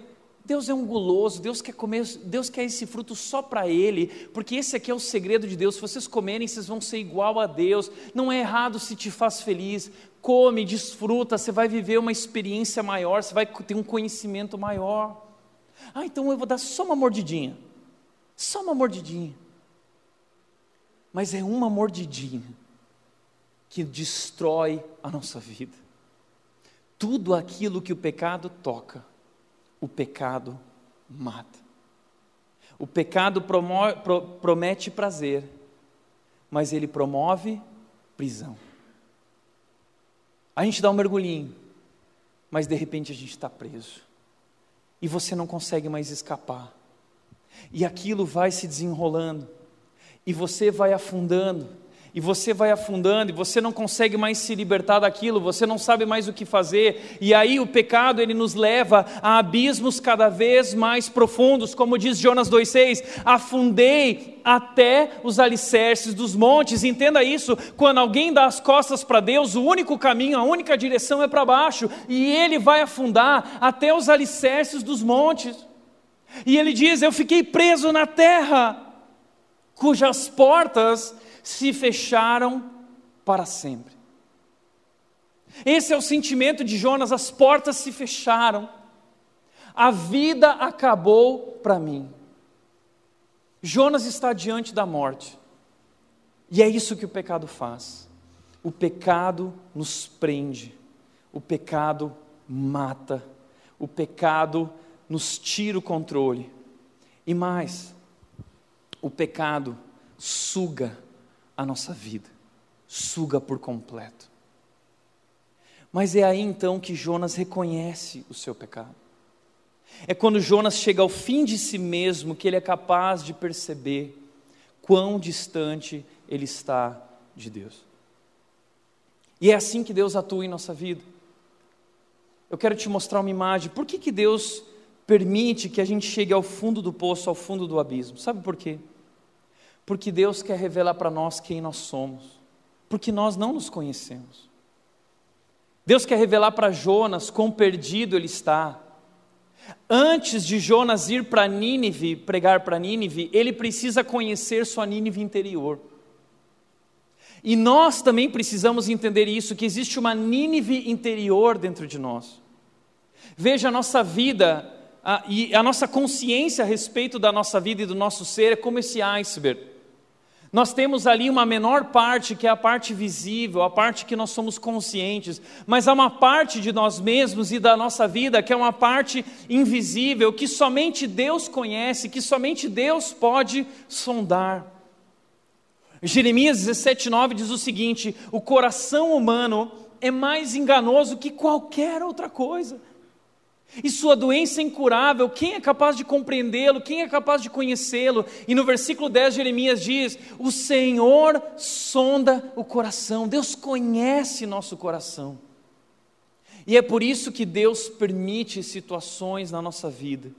S1: Deus é um guloso, Deus quer comer, Deus quer esse fruto só para Ele, porque esse aqui é o segredo de Deus. Se vocês comerem, vocês vão ser igual a Deus. Não é errado se te faz feliz. Come, desfruta, você vai viver uma experiência maior, você vai ter um conhecimento maior. Ah, então eu vou dar só uma mordidinha. Só uma mordidinha. Mas é uma mordidinha que destrói a nossa vida. Tudo aquilo que o pecado toca o pecado mata. O pecado promove, pro, promete prazer, mas ele promove prisão. A gente dá um mergulhinho, mas de repente a gente está preso. E você não consegue mais escapar. E aquilo vai se desenrolando. E você vai afundando e você vai afundando, e você não consegue mais se libertar daquilo, você não sabe mais o que fazer, e aí o pecado ele nos leva a abismos cada vez mais profundos, como diz Jonas 2,6: afundei até os alicerces dos montes. Entenda isso: quando alguém dá as costas para Deus, o único caminho, a única direção é para baixo, e ele vai afundar até os alicerces dos montes. E ele diz: Eu fiquei preso na terra, cujas portas se fecharam para sempre. Esse é o sentimento de Jonas, as portas se fecharam, a vida acabou para mim. Jonas está diante da morte, e é isso que o pecado faz. O pecado nos prende, o pecado mata, o pecado nos tira o controle, e mais, o pecado suga a nossa vida, suga por completo. Mas é aí então que Jonas reconhece o seu pecado. É quando Jonas chega ao fim de si mesmo que ele é capaz de perceber quão distante ele está de Deus. E é assim que Deus atua em nossa vida. Eu quero te mostrar uma imagem. Por que, que Deus permite que a gente chegue ao fundo do poço, ao fundo do abismo? Sabe por quê? Porque Deus quer revelar para nós quem nós somos, porque nós não nos conhecemos. Deus quer revelar para Jonas quão perdido ele está. Antes de Jonas ir para Nínive, pregar para Nínive, ele precisa conhecer sua Nínive interior. E nós também precisamos entender isso, que existe uma Nínive interior dentro de nós. Veja a nossa vida a, e a nossa consciência a respeito da nossa vida e do nosso ser é como esse iceberg. Nós temos ali uma menor parte, que é a parte visível, a parte que nós somos conscientes, mas há uma parte de nós mesmos e da nossa vida que é uma parte invisível, que somente Deus conhece, que somente Deus pode sondar. Jeremias 17,9 diz o seguinte: o coração humano é mais enganoso que qualquer outra coisa. E sua doença é incurável, quem é capaz de compreendê-lo? Quem é capaz de conhecê-lo? E no versículo 10 Jeremias diz: O Senhor sonda o coração, Deus conhece nosso coração. E é por isso que Deus permite situações na nossa vida,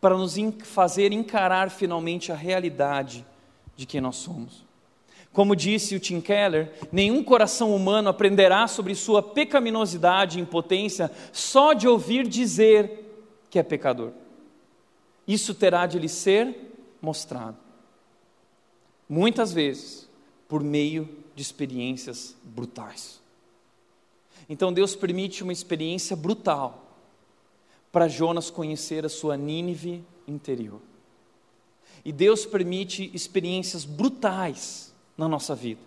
S1: para nos fazer encarar finalmente a realidade de quem nós somos. Como disse o Tim Keller, nenhum coração humano aprenderá sobre sua pecaminosidade e impotência só de ouvir dizer que é pecador. Isso terá de lhe ser mostrado. Muitas vezes, por meio de experiências brutais. Então Deus permite uma experiência brutal para Jonas conhecer a sua Nínive interior. E Deus permite experiências brutais na nossa vida,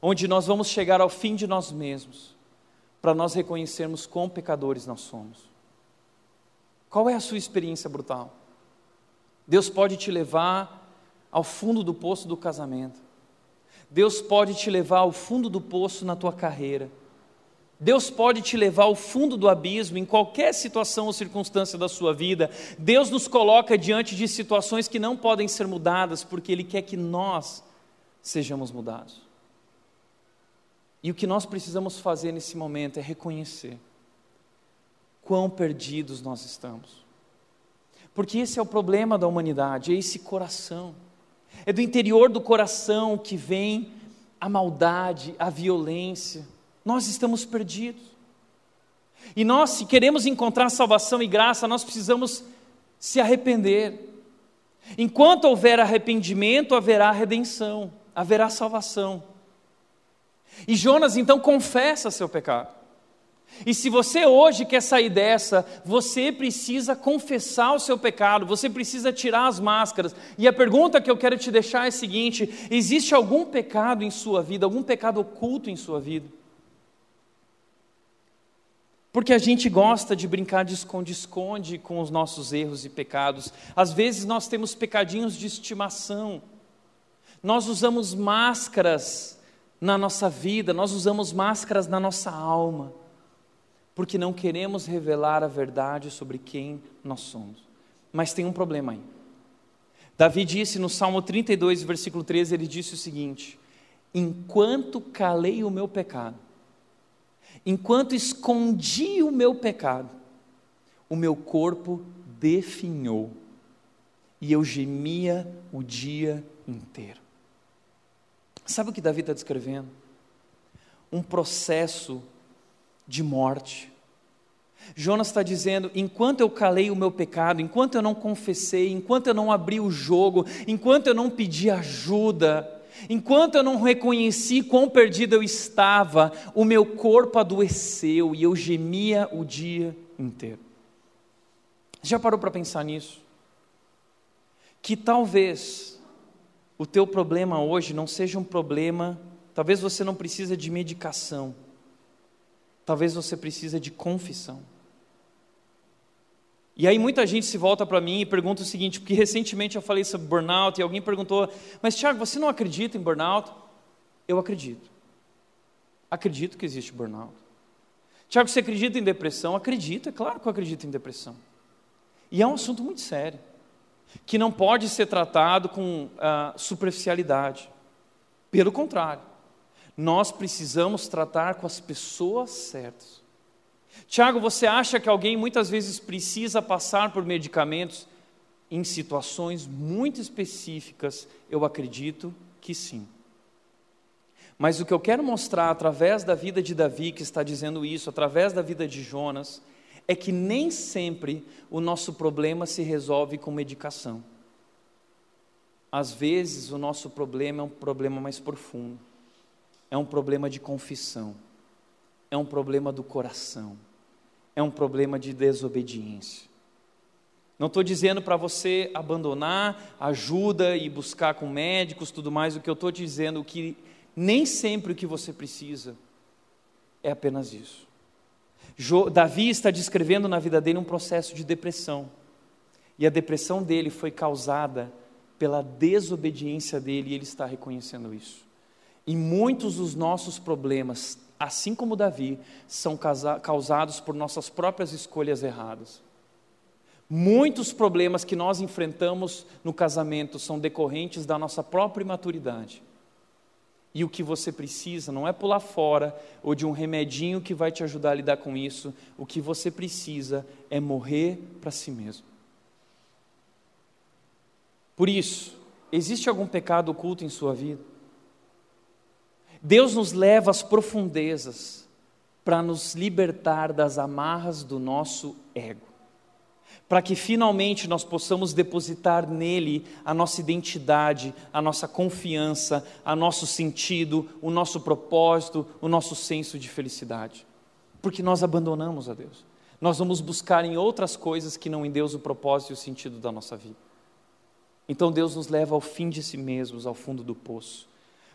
S1: onde nós vamos chegar ao fim de nós mesmos, para nós reconhecermos quão pecadores nós somos. Qual é a sua experiência brutal? Deus pode te levar ao fundo do poço do casamento. Deus pode te levar ao fundo do poço na tua carreira. Deus pode te levar ao fundo do abismo em qualquer situação ou circunstância da sua vida. Deus nos coloca diante de situações que não podem ser mudadas, porque Ele quer que nós sejamos mudados. E o que nós precisamos fazer nesse momento é reconhecer quão perdidos nós estamos. Porque esse é o problema da humanidade, é esse coração. É do interior do coração que vem a maldade, a violência. Nós estamos perdidos. E nós, se queremos encontrar salvação e graça, nós precisamos se arrepender. Enquanto houver arrependimento, haverá redenção, haverá salvação. E Jonas então confessa seu pecado. E se você hoje quer sair dessa, você precisa confessar o seu pecado, você precisa tirar as máscaras. E a pergunta que eu quero te deixar é a seguinte: existe algum pecado em sua vida, algum pecado oculto em sua vida? Porque a gente gosta de brincar de esconde-esconde com os nossos erros e pecados. Às vezes nós temos pecadinhos de estimação. Nós usamos máscaras na nossa vida, nós usamos máscaras na nossa alma, porque não queremos revelar a verdade sobre quem nós somos. Mas tem um problema aí. Davi disse no Salmo 32, versículo 13, ele disse o seguinte: Enquanto calei o meu pecado, Enquanto escondi o meu pecado, o meu corpo definhou e eu gemia o dia inteiro. Sabe o que Davi está descrevendo? Um processo de morte. Jonas está dizendo: enquanto eu calei o meu pecado, enquanto eu não confessei, enquanto eu não abri o jogo, enquanto eu não pedi ajuda, Enquanto eu não reconheci quão perdido eu estava, o meu corpo adoeceu e eu gemia o dia inteiro. Já parou para pensar nisso? Que talvez o teu problema hoje não seja um problema, talvez você não precisa de medicação, talvez você precisa de confissão. E aí muita gente se volta para mim e pergunta o seguinte, porque recentemente eu falei sobre burnout e alguém perguntou, mas Tiago, você não acredita em burnout? Eu acredito. Acredito que existe burnout. Tiago, você acredita em depressão? Acredito, é claro que eu acredito em depressão. E é um assunto muito sério, que não pode ser tratado com uh, superficialidade. Pelo contrário, nós precisamos tratar com as pessoas certas. Tiago, você acha que alguém muitas vezes precisa passar por medicamentos em situações muito específicas? Eu acredito que sim. Mas o que eu quero mostrar através da vida de Davi, que está dizendo isso, através da vida de Jonas, é que nem sempre o nosso problema se resolve com medicação. Às vezes o nosso problema é um problema mais profundo, é um problema de confissão é um problema do coração, é um problema de desobediência. Não estou dizendo para você abandonar ajuda e buscar com médicos, tudo mais, o que eu estou dizendo é que nem sempre o que você precisa é apenas isso. Davi está descrevendo na vida dele um processo de depressão. E a depressão dele foi causada pela desobediência dele, e ele está reconhecendo isso. E muitos dos nossos problemas assim como Davi, são causados por nossas próprias escolhas erradas. Muitos problemas que nós enfrentamos no casamento são decorrentes da nossa própria imaturidade. E o que você precisa não é pular fora ou de um remedinho que vai te ajudar a lidar com isso. O que você precisa é morrer para si mesmo. Por isso, existe algum pecado oculto em sua vida? Deus nos leva às profundezas para nos libertar das amarras do nosso ego, para que finalmente nós possamos depositar nele a nossa identidade, a nossa confiança, a nosso sentido, o nosso propósito, o nosso senso de felicidade. Porque nós abandonamos a Deus. Nós vamos buscar em outras coisas que não em Deus o propósito e o sentido da nossa vida. Então Deus nos leva ao fim de si mesmos, ao fundo do poço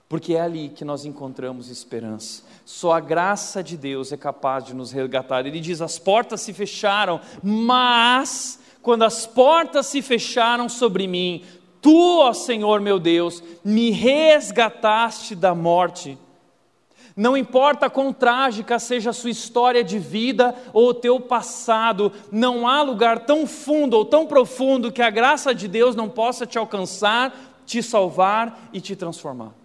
S1: porque é ali que nós encontramos esperança. Só a graça de Deus é capaz de nos resgatar. Ele diz: as portas se fecharam, mas quando as portas se fecharam sobre mim, tu, ó Senhor meu Deus, me resgataste da morte. Não importa quão trágica seja a sua história de vida ou o teu passado, não há lugar tão fundo ou tão profundo que a graça de Deus não possa te alcançar, te salvar e te transformar.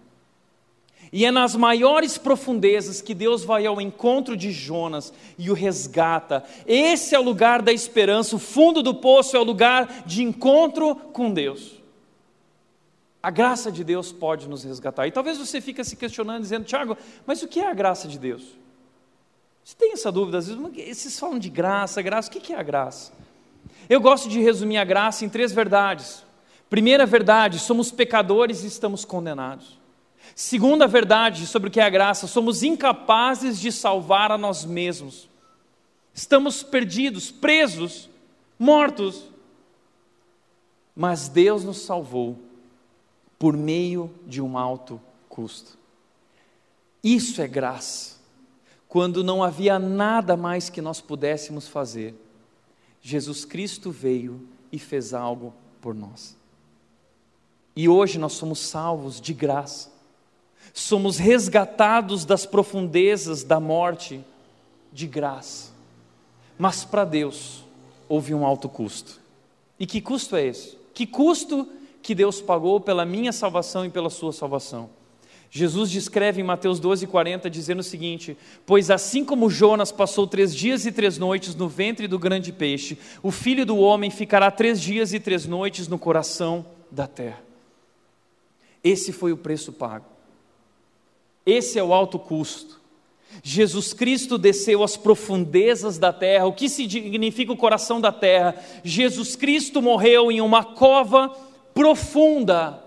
S1: E é nas maiores profundezas que Deus vai ao encontro de Jonas e o resgata. Esse é o lugar da esperança, o fundo do poço é o lugar de encontro com Deus. A graça de Deus pode nos resgatar. E talvez você fique se questionando, dizendo, Tiago, mas o que é a graça de Deus? Você tem essa dúvida, às vezes, vocês falam de graça, graça, o que é a graça? Eu gosto de resumir a graça em três verdades. Primeira verdade, somos pecadores e estamos condenados. Segunda verdade sobre o que é a graça, somos incapazes de salvar a nós mesmos. Estamos perdidos, presos, mortos. Mas Deus nos salvou por meio de um alto custo. Isso é graça. Quando não havia nada mais que nós pudéssemos fazer, Jesus Cristo veio e fez algo por nós. E hoje nós somos salvos de graça. Somos resgatados das profundezas da morte de graça. Mas para Deus houve um alto custo. E que custo é esse? Que custo que Deus pagou pela minha salvação e pela sua salvação? Jesus descreve em Mateus 12, 40, dizendo o seguinte: Pois assim como Jonas passou três dias e três noites no ventre do grande peixe, o filho do homem ficará três dias e três noites no coração da terra. Esse foi o preço pago. Esse é o alto custo. Jesus Cristo desceu às profundezas da terra. O que significa o coração da terra? Jesus Cristo morreu em uma cova profunda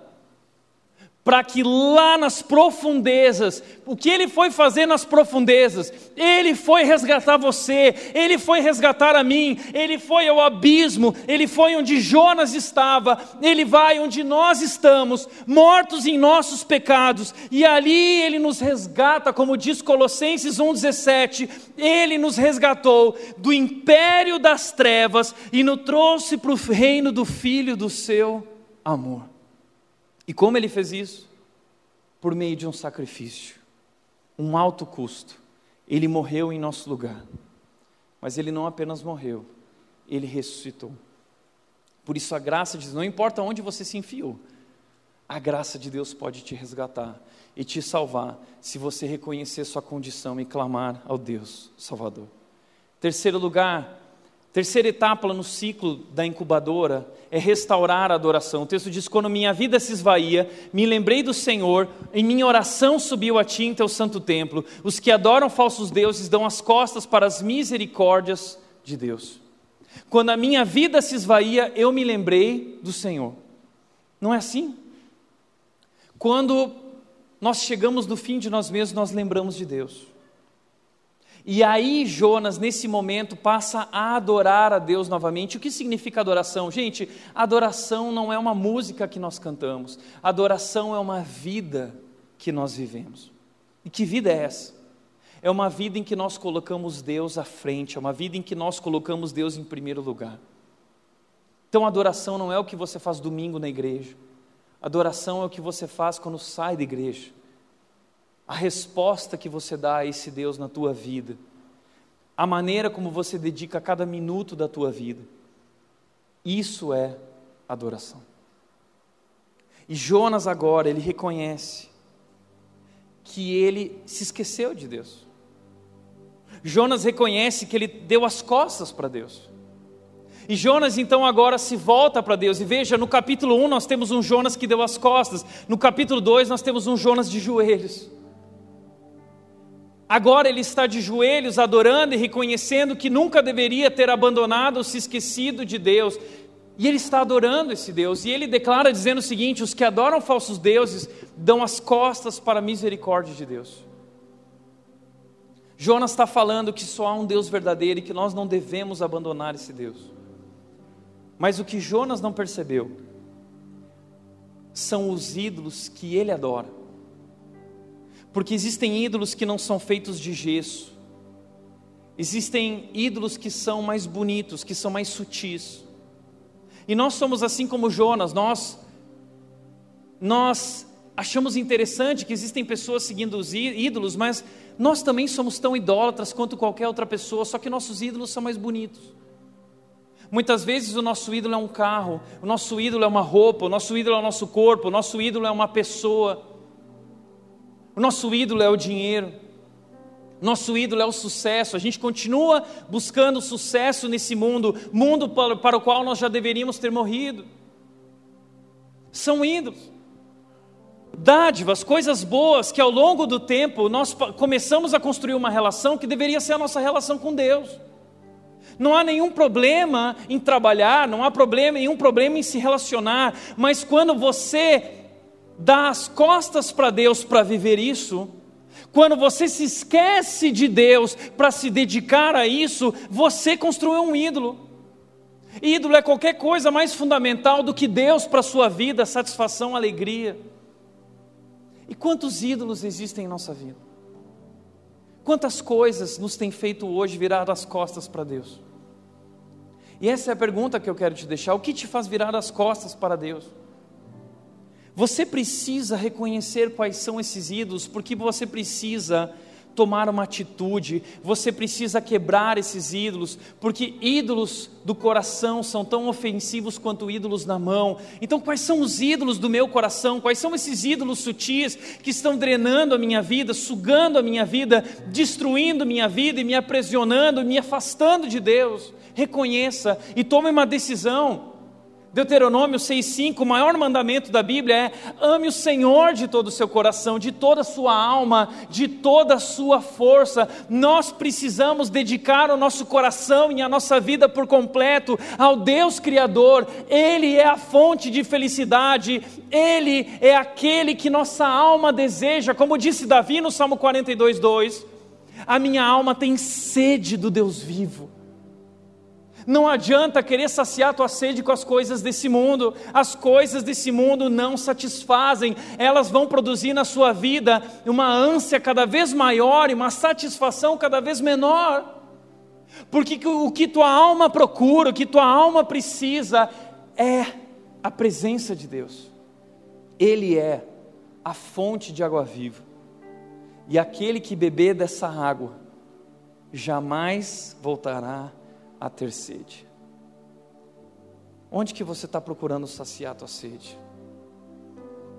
S1: para que lá nas profundezas, o que ele foi fazer nas profundezas? Ele foi resgatar você, ele foi resgatar a mim, ele foi ao abismo, ele foi onde Jonas estava, ele vai onde nós estamos, mortos em nossos pecados, e ali ele nos resgata, como diz Colossenses 1,17, ele nos resgatou do império das trevas e nos trouxe para o reino do Filho do seu amor. E como ele fez isso? Por meio de um sacrifício, um alto custo. Ele morreu em nosso lugar. Mas ele não apenas morreu, ele ressuscitou. Por isso a graça diz: não importa onde você se enfiou, a graça de Deus pode te resgatar e te salvar se você reconhecer sua condição e clamar ao Deus Salvador. Terceiro lugar, Terceira etapa no ciclo da incubadora é restaurar a adoração. O texto diz: Quando minha vida se esvaía, me lembrei do Senhor, em minha oração subiu a ti em teu santo templo. Os que adoram falsos deuses dão as costas para as misericórdias de Deus. Quando a minha vida se esvaía, eu me lembrei do Senhor. Não é assim? Quando nós chegamos no fim de nós mesmos, nós lembramos de Deus. E aí Jonas, nesse momento, passa a adorar a Deus novamente. O que significa adoração? Gente, adoração não é uma música que nós cantamos, adoração é uma vida que nós vivemos. E que vida é essa? É uma vida em que nós colocamos Deus à frente, é uma vida em que nós colocamos Deus em primeiro lugar. Então, adoração não é o que você faz domingo na igreja, adoração é o que você faz quando sai da igreja a resposta que você dá a esse Deus na tua vida, a maneira como você dedica cada minuto da tua vida. Isso é adoração. E Jonas agora, ele reconhece que ele se esqueceu de Deus. Jonas reconhece que ele deu as costas para Deus. E Jonas então agora se volta para Deus. E veja, no capítulo 1 nós temos um Jonas que deu as costas. No capítulo 2 nós temos um Jonas de joelhos. Agora ele está de joelhos adorando e reconhecendo que nunca deveria ter abandonado ou se esquecido de Deus. E ele está adorando esse Deus. E ele declara dizendo o seguinte: os que adoram falsos deuses dão as costas para a misericórdia de Deus. Jonas está falando que só há um Deus verdadeiro e que nós não devemos abandonar esse Deus. Mas o que Jonas não percebeu são os ídolos que ele adora. Porque existem ídolos que não são feitos de gesso. Existem ídolos que são mais bonitos, que são mais sutis. E nós somos assim como Jonas, nós nós achamos interessante que existem pessoas seguindo os ídolos, mas nós também somos tão idólatras quanto qualquer outra pessoa, só que nossos ídolos são mais bonitos. Muitas vezes o nosso ídolo é um carro, o nosso ídolo é uma roupa, o nosso ídolo é o nosso corpo, o nosso ídolo é uma pessoa. O nosso ídolo é o dinheiro. Nosso ídolo é o sucesso. A gente continua buscando sucesso nesse mundo, mundo para, o qual nós já deveríamos ter morrido. São ídolos. dádivas, coisas boas que ao longo do tempo nós começamos a construir uma relação que deveria ser a nossa relação com Deus. Não há nenhum problema em trabalhar, não há problema, nenhum problema em se relacionar, mas quando você dá as costas para Deus para viver isso, quando você se esquece de Deus para se dedicar a isso, você construiu um ídolo. Ídolo é qualquer coisa mais fundamental do que Deus para a sua vida, satisfação, alegria. E quantos ídolos existem em nossa vida? Quantas coisas nos tem feito hoje virar as costas para Deus? E essa é a pergunta que eu quero te deixar: o que te faz virar as costas para Deus? Você precisa reconhecer quais são esses ídolos, porque você precisa tomar uma atitude, você precisa quebrar esses ídolos, porque ídolos do coração são tão ofensivos quanto ídolos na mão. Então, quais são os ídolos do meu coração? Quais são esses ídolos sutis que estão drenando a minha vida, sugando a minha vida, destruindo minha vida e me aprisionando, me afastando de Deus? Reconheça e tome uma decisão. Deuteronômio 6,5, o maior mandamento da Bíblia é: ame o Senhor de todo o seu coração, de toda a sua alma, de toda a sua força. Nós precisamos dedicar o nosso coração e a nossa vida por completo ao Deus Criador. Ele é a fonte de felicidade, Ele é aquele que nossa alma deseja, como disse Davi no Salmo 42, 2. A minha alma tem sede do Deus vivo. Não adianta querer saciar tua sede com as coisas desse mundo. As coisas desse mundo não satisfazem. Elas vão produzir na sua vida uma ânsia cada vez maior e uma satisfação cada vez menor. Porque o que tua alma procura, o que tua alma precisa é a presença de Deus. Ele é a fonte de água viva. E aquele que beber dessa água jamais voltará a ter sede. Onde que você está procurando saciar a tua sede?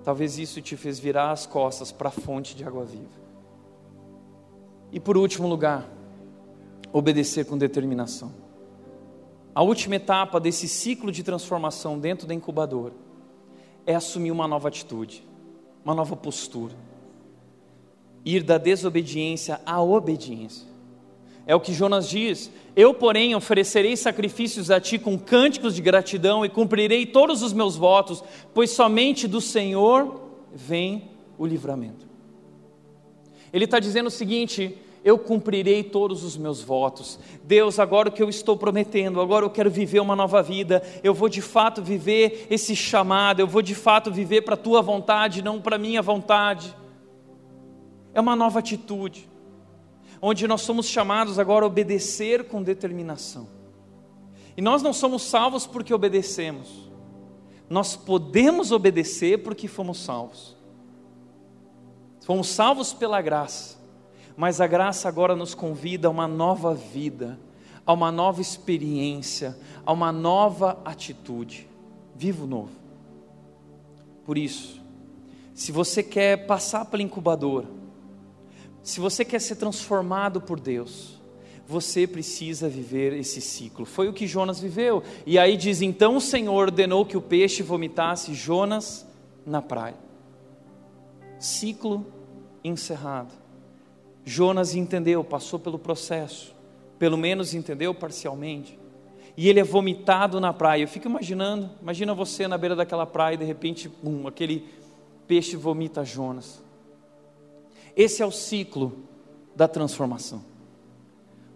S1: Talvez isso te fez virar as costas para a fonte de água viva. E por último lugar, obedecer com determinação. A última etapa desse ciclo de transformação dentro da incubadora é assumir uma nova atitude, uma nova postura. Ir da desobediência à obediência. É o que Jonas diz: Eu, porém, oferecerei sacrifícios a ti com cânticos de gratidão e cumprirei todos os meus votos, pois somente do Senhor vem o livramento. Ele está dizendo o seguinte: eu cumprirei todos os meus votos. Deus, agora o que eu estou prometendo, agora eu quero viver uma nova vida, eu vou de fato viver esse chamado, eu vou de fato viver para a tua vontade, não para a minha vontade. É uma nova atitude onde nós somos chamados agora a obedecer com determinação. E nós não somos salvos porque obedecemos, nós podemos obedecer porque fomos salvos. Fomos salvos pela graça, mas a graça agora nos convida a uma nova vida, a uma nova experiência, a uma nova atitude. Vivo novo. Por isso, se você quer passar pela incubadora, se você quer ser transformado por Deus, você precisa viver esse ciclo. Foi o que Jonas viveu. E aí diz: então o Senhor ordenou que o peixe vomitasse Jonas na praia. Ciclo encerrado. Jonas entendeu, passou pelo processo, pelo menos entendeu parcialmente. E ele é vomitado na praia. Eu fico imaginando, imagina você na beira daquela praia e de repente, bum, aquele peixe vomita Jonas. Esse é o ciclo da transformação.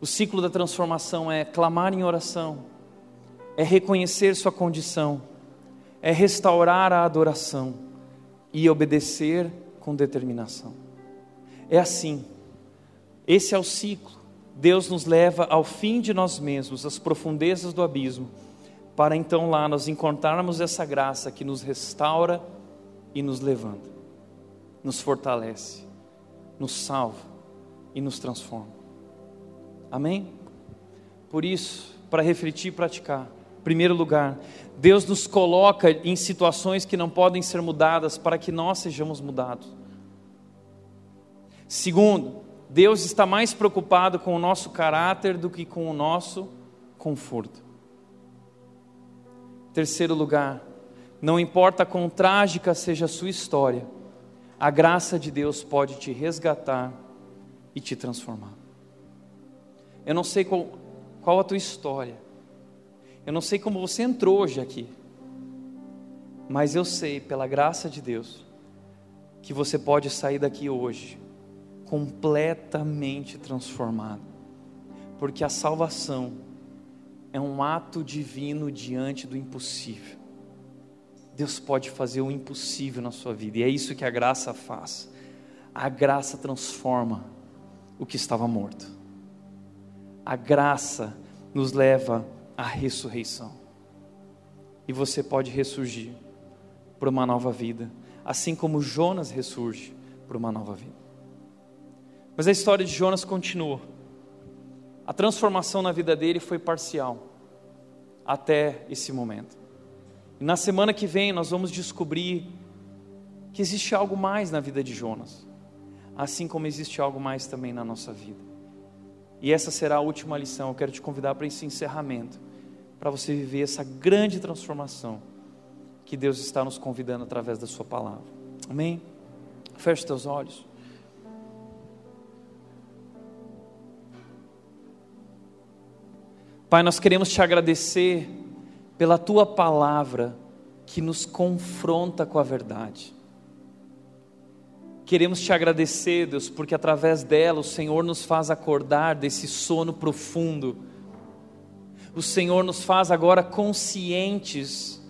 S1: O ciclo da transformação é clamar em oração, é reconhecer sua condição, é restaurar a adoração e obedecer com determinação. É assim, esse é o ciclo. Deus nos leva ao fim de nós mesmos, às profundezas do abismo, para então lá nós encontrarmos essa graça que nos restaura e nos levanta, nos fortalece nos salva e nos transforma. Amém? Por isso, para refletir e praticar, primeiro lugar, Deus nos coloca em situações que não podem ser mudadas para que nós sejamos mudados. Segundo, Deus está mais preocupado com o nosso caráter do que com o nosso conforto. Terceiro lugar, não importa quão trágica seja a sua história, a graça de Deus pode te resgatar e te transformar. Eu não sei qual, qual a tua história, eu não sei como você entrou hoje aqui, mas eu sei, pela graça de Deus, que você pode sair daqui hoje completamente transformado, porque a salvação é um ato divino diante do impossível. Deus pode fazer o impossível na sua vida, e é isso que a graça faz. A graça transforma o que estava morto. A graça nos leva à ressurreição. E você pode ressurgir para uma nova vida, assim como Jonas ressurge para uma nova vida. Mas a história de Jonas continua. A transformação na vida dele foi parcial até esse momento. E na semana que vem nós vamos descobrir que existe algo mais na vida de Jonas, assim como existe algo mais também na nossa vida. E essa será a última lição. Eu quero te convidar para esse encerramento, para você viver essa grande transformação que Deus está nos convidando através da Sua palavra. Amém? Feche teus olhos. Pai, nós queremos te agradecer pela tua palavra que nos confronta com a verdade. Queremos te agradecer, Deus, porque através dela o Senhor nos faz acordar desse sono profundo. O Senhor nos faz agora conscientes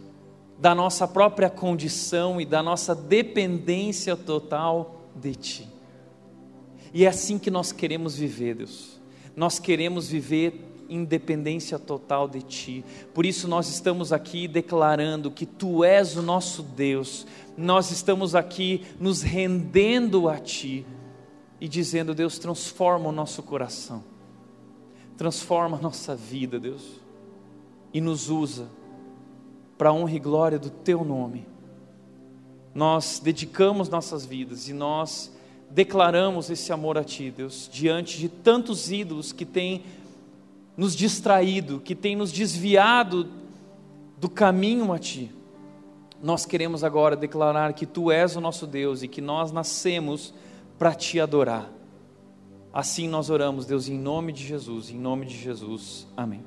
S1: da nossa própria condição e da nossa dependência total de Ti. E é assim que nós queremos viver, Deus. Nós queremos viver independência total de Ti. Por isso nós estamos aqui declarando que Tu és o nosso Deus, nós estamos aqui nos rendendo a Ti e dizendo: Deus, transforma o nosso coração, transforma a nossa vida, Deus, e nos usa para a honra e glória do Teu nome. Nós dedicamos nossas vidas e nós declaramos esse amor a Ti, Deus, diante de tantos ídolos que têm nos distraído, que tem nos desviado do caminho a Ti. Nós queremos agora declarar que Tu és o nosso Deus e que nós nascemos para Te adorar. Assim nós oramos, Deus, em nome de Jesus, em nome de Jesus. Amém.